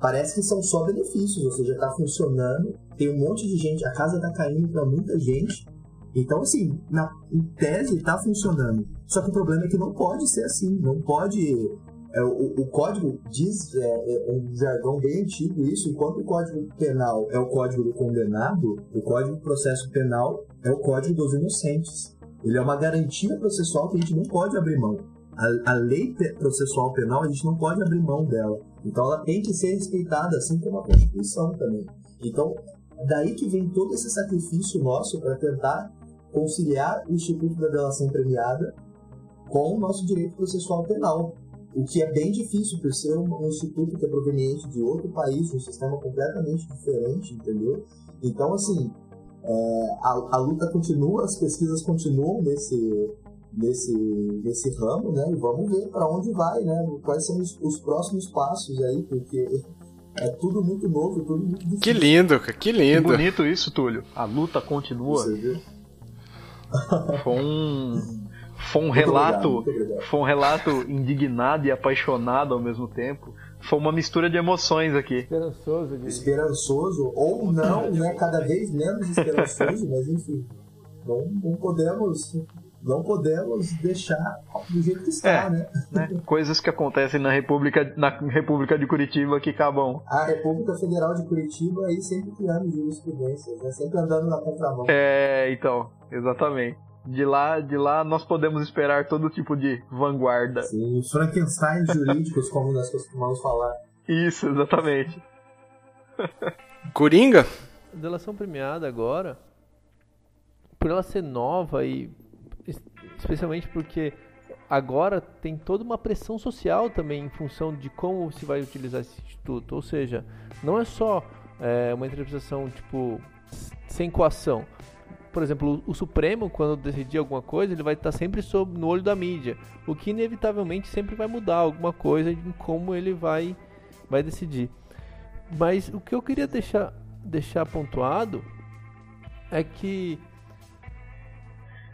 E: parece que são só benefícios, ou seja, está funcionando, tem um monte de gente, a casa está caindo para muita gente, então assim, na, em tese está funcionando. Só que o problema é que não pode ser assim, não pode. É, o, o código diz, é, é um jargão bem antigo isso, enquanto o código penal é o código do condenado, o código de processo penal é o código dos inocentes. Ele é uma garantia processual que a gente não pode abrir mão. A, a lei processual penal, a gente não pode abrir mão dela. Então ela tem que ser respeitada, assim como a Constituição também. Então, daí que vem todo esse sacrifício nosso para tentar conciliar o Instituto da Delação Premiada com o nosso direito processual penal. O que é bem difícil por ser um, um instituto que é proveniente de outro país, um sistema completamente diferente, entendeu? Então, assim, é, a, a luta continua, as pesquisas continuam nesse, nesse, nesse ramo, né? E vamos ver para onde vai, né? Quais são os, os próximos passos aí, porque é tudo muito novo, tudo muito difícil.
H: Que lindo, cara, que
B: Que
H: lindo.
B: bonito isso, Túlio. A luta continua.
E: Você viu?
B: Foi um, foi um
E: Muito
B: relato,
E: obrigado, obrigado.
B: foi um relato indignado e apaixonado ao mesmo tempo. Foi uma mistura de emoções aqui.
D: Esperançoso de...
E: esperançoso ou não, né? Cada vez menos esperançoso, mas enfim, não, não podemos, não podemos deixar do jeito que está,
B: É.
E: né?
B: né? Coisas que acontecem na República, na República de Curitiba que acabam.
E: A República Federal de Curitiba aí sempre criando jurisprudências, né? Sempre andando na contramão.
B: É, então, exatamente. De lá, de lá nós podemos esperar todo tipo de vanguarda.
E: Sim, os Frankenstein jurídicos, como nós costumamos falar.
B: Isso, exatamente.
H: Coringa?
D: A delação premiada agora, por ela ser nova e es- especialmente porque agora tem toda uma pressão social também em função de como se vai utilizar esse instituto. Ou seja, não é só é, uma interpretação tipo sem coação. Por exemplo, o, Supremo, quando decidir alguma coisa, ele vai estar sempre sob, no olho da mídia, o que inevitavelmente sempre vai mudar alguma coisa em como ele vai, vai decidir. Mas o que eu queria deixar, deixar pontuado é que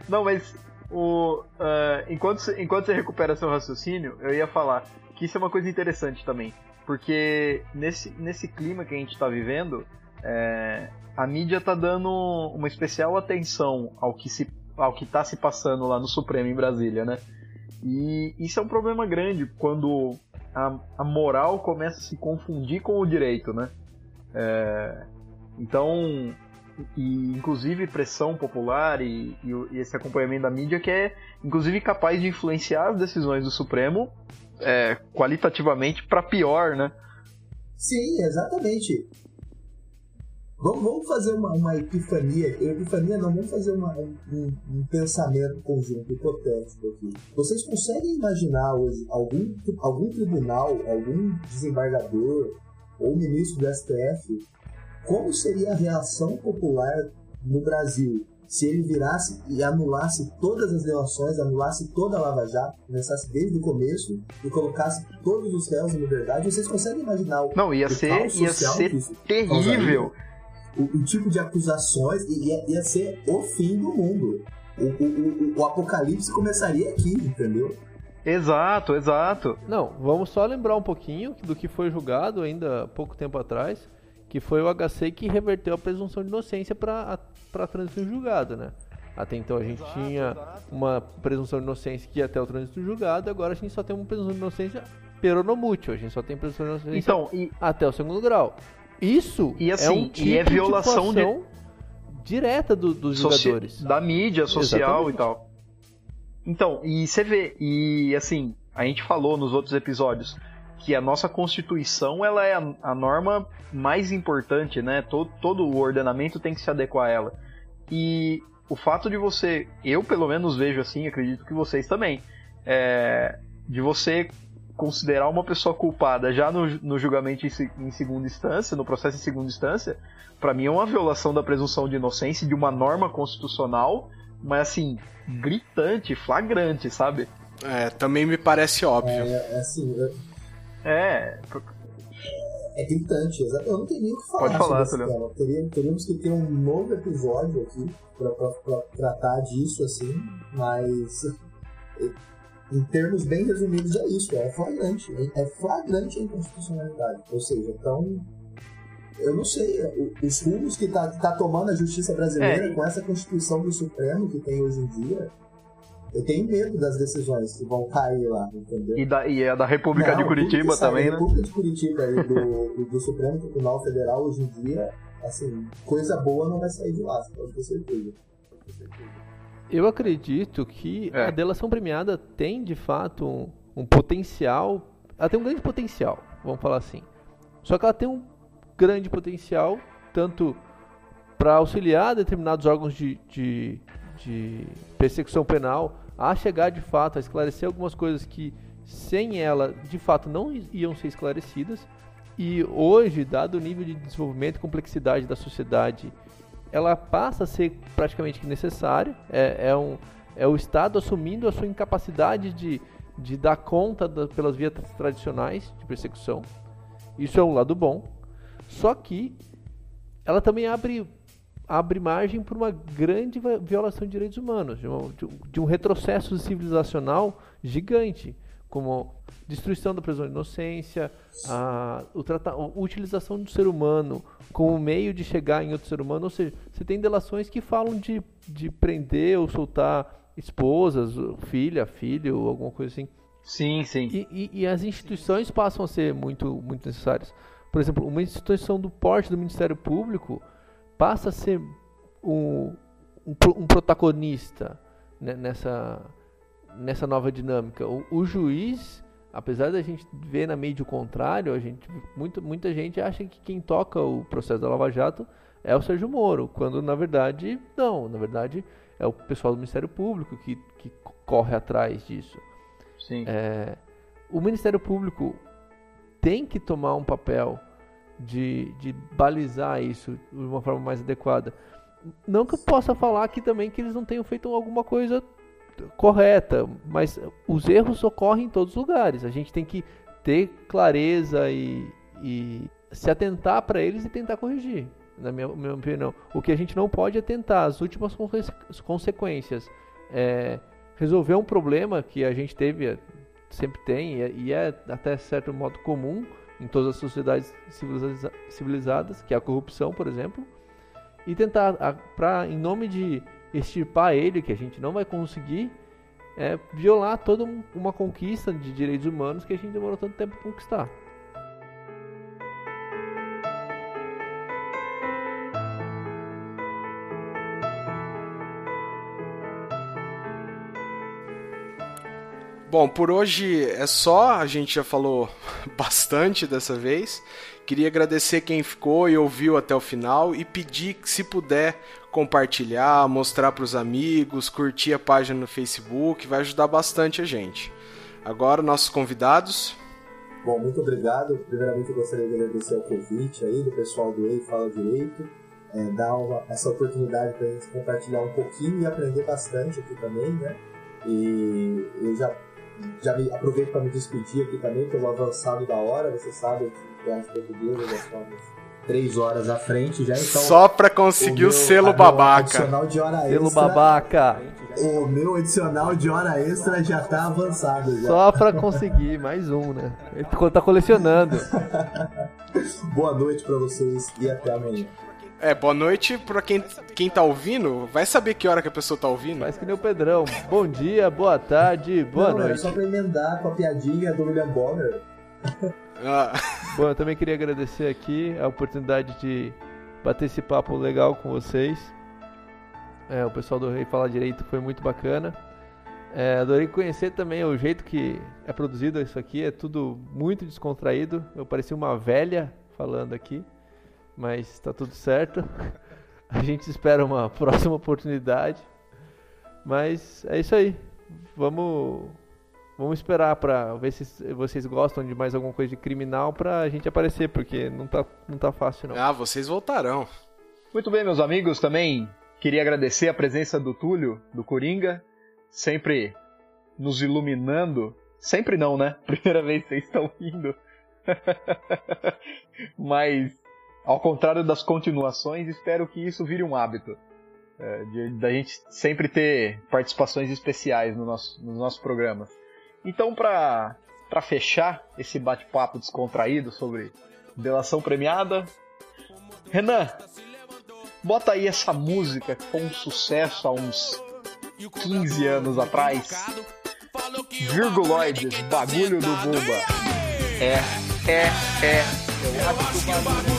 B: Não, mas o, ah, enquanto, enquanto você recupera seu raciocínio, eu ia falar que isso é uma coisa interessante também. Porque nesse, nesse clima que a gente está vivendo, é, a mídia tá dando uma especial atenção ao que se ao que tá se passando lá no Supremo em Brasília, né? E isso é um problema grande quando a, a moral começa a se confundir com o direito, né? É, então, e inclusive pressão popular e, e e esse acompanhamento da mídia que é inclusive capaz de influenciar as decisões do Supremo é, qualitativamente para pior, né?
E: Sim, exatamente. Vamos, vamos fazer uma, uma epifania. Epifania não, vamos fazer uma- um, um- pensamento conjunto hipotético aqui. Vocês conseguem imaginar hoje algum, algum tribunal, algum desembargador ou ministro do STF, como seria a reação popular no Brasil se ele virasse e anulasse todas as delações, anulasse toda a Lava Jato, começasse desde o começo e colocasse todos os réus em liberdade? Vocês conseguem imaginar o,
B: Não, ia
E: o
B: ser, ia ser terrível.
E: O, o tipo de acusações e ia, ia ser o fim do mundo. O, o, o, o apocalipse começaria aqui, entendeu?
B: Exato, exato.
D: Não, vamos só lembrar um pouquinho do que foi julgado ainda há pouco tempo atrás, que foi o HC que reverteu a presunção de inocência para trânsito em julgado, né? Até então a gente tinha uma presunção de inocência que ia até o trânsito julgado, agora a gente só tem uma presunção de inocência peronomútil, a gente só tem presunção de inocência
B: Então, e,
D: até o segundo grau. Isso
B: E assim,
D: é um
B: e
D: tipo
B: é violação
D: de direta do- dos
B: soci-
D: jogadores.
B: da mídia social
D: Exatamente.
B: e tal. Então, e você vê, e assim, a gente falou nos outros episódios que a nossa Constituição ela é a, a norma mais importante, né? Todo, todo o ordenamento tem que se adequar a ela. E o fato de você, eu pelo menos vejo assim, acredito que vocês também, é, de você considerar uma pessoa culpada já no, no julgamento em, em segunda instância, no processo em segunda instância, pra mim é uma violação da presunção de inocência de uma norma constitucional, mas assim, gritante, flagrante, sabe?
H: É, também me parece óbvio.
E: É, é assim, é,
B: É,
E: é gritante. Eu não tenho nem o que falar
B: Pode falar,
E: sobre esse tema. Teríamos que ter um novo episódio aqui pra, pra- pra tratar disso, assim, mas em termos bem resumidos é isso, é flagrante. É é flagrante a inconstitucionalidade. Ou seja, então. Eu não sei, o- os rumos que tá, que tá tomando a justiça brasileira
B: É.
E: com essa Constituição do Supremo que tem hoje em dia, eu tenho medo das decisões que vão cair lá, entendeu?
B: e, da, e a da República de
E: Não, tudo
B: Curitiba também, né?
E: República de Curitiba e do, do Supremo Tribunal Federal hoje em dia, assim, coisa boa não vai sair de lá, você pode ter certeza.
D: Eu acredito que
B: É.
D: a delação premiada tem de fato um, um potencial, ela tem um grande potencial, vamos falar assim. Só que ela tem um grande potencial tanto para auxiliar determinados órgãos de, de, de persecução penal a chegar de fato a esclarecer algumas coisas que sem ela de fato não iam ser esclarecidas. E hoje, dado o nível de desenvolvimento e complexidade da sociedade ela passa a ser praticamente necessária. É, é, um, é o Estado assumindo a sua incapacidade de, de dar conta da- pelas vias tradicionais de persecução. Isso é um lado bom. Só que ela também abre, abre margem para uma grande violação de direitos humanos, de, uma- um- de um retrocesso civilizacional gigante, como destruição da presunção de inocência, a, a utilização do ser humano como meio de chegar em outro ser humano, ou seja, você tem delações que falam de, de prender ou soltar esposas, filha, filho, alguma coisa assim.
B: Sim, sim.
D: E, e- e as instituições passam a ser muito, muito necessárias. Por exemplo, uma instituição do porte do Ministério Público passa a ser um, um, um protagonista né, nessa, nessa nova dinâmica. O, o juiz, apesar da gente ver na mídia o contrário, a gente, muita, muita gente acha que quem toca o processo da Lava Jato é o Sérgio Moro, quando na verdade não, na verdade é o pessoal do Ministério Público que, que corre atrás disso.
B: sim.
D: É, o Ministério Público tem que tomar um papel de, de balizar isso de uma forma mais adequada. Não que eu possa falar aqui também que eles não tenham feito alguma coisa correta, mas os erros ocorrem em todos os lugares. A gente tem que ter clareza e, e se atentar para eles e tentar corrigir, na minha, minha opinião. O que a gente não pode é tentar as últimas conse- consequências é, resolver um problema que a gente teve, sempre tem, e é, e é até certo modo comum em todas as sociedades civiliza- civilizadas, que é a corrupção, por exemplo, e tentar, a- pra, em nome de extirpar ele, que a gente não vai conseguir, é, violar toda um- uma conquista de direitos humanos que a gente demorou tanto tempo para conquistar.
H: Bom, por hoje é só, a gente já falou bastante dessa vez. Queria agradecer quem ficou e ouviu até o final e pedir que, se puder, compartilhar, mostrar para os amigos, curtir a página no Facebook, vai ajudar bastante a gente. Agora, nossos convidados.
E: Bom, muito obrigado. Primeiramente, eu gostaria de agradecer o convite aí do pessoal do EI Fala Direito. É, dar uma- essa oportunidade para a gente compartilhar um pouquinho e aprender bastante aqui também, né? E eu já, já aproveito para me despedir aqui também pelo avançado da hora. Você sabe que três horas à frente já, então...
H: Só para conseguir o,
E: meu-
H: selo babaca.
E: adicional de hora
D: Pelo
E: extra,
D: babaca!
E: O meu adicional de hora extra já tá avançado. Já.
D: Só pra conseguir mais um, né? Ele tá colecionando.
E: Boa noite para vocês e até amanhã.
H: É, boa noite pra quem, quem tá ouvindo. Vai saber que hora que a pessoa tá ouvindo.
D: Faz que nem o Pedrão. Bom dia, boa tarde, boa
E: Não,
D: noite.
E: só pra emendar com a piadinha do William Bonner.
H: Ah,
D: Bom, eu também queria agradecer aqui a oportunidade de bater esse papo legal com vocês. É, o pessoal do Rei Fala Direito foi muito bacana. É, adorei conhecer também o jeito que é produzido isso aqui, é tudo muito descontraído. Eu parecia uma velha falando aqui, mas tá tudo certo. A gente espera uma próxima oportunidade. Mas é isso aí. Vamos Vamos esperar pra ver se vocês gostam de mais alguma coisa de criminal pra gente aparecer, porque não tá, não tá fácil não.
H: ah, vocês voltarão.
B: Muito bem, meus amigos, também queria agradecer a presença do Túlio, do Coringa, sempre nos iluminando. Sempre não, né? Primeira vez que vocês estão indo. Mas, ao contrário das continuações, espero que isso vire um hábito. É, de, da gente sempre ter participações especiais no nosso, nos nossos programas. Então, para para fechar esse bate-papo descontraído sobre delação premiada, Renan, bota aí essa música que foi um sucesso há uns 15 anos atrás. Virguloides, bagulho do Buba. É, é, é. Eu acho que o bagulho.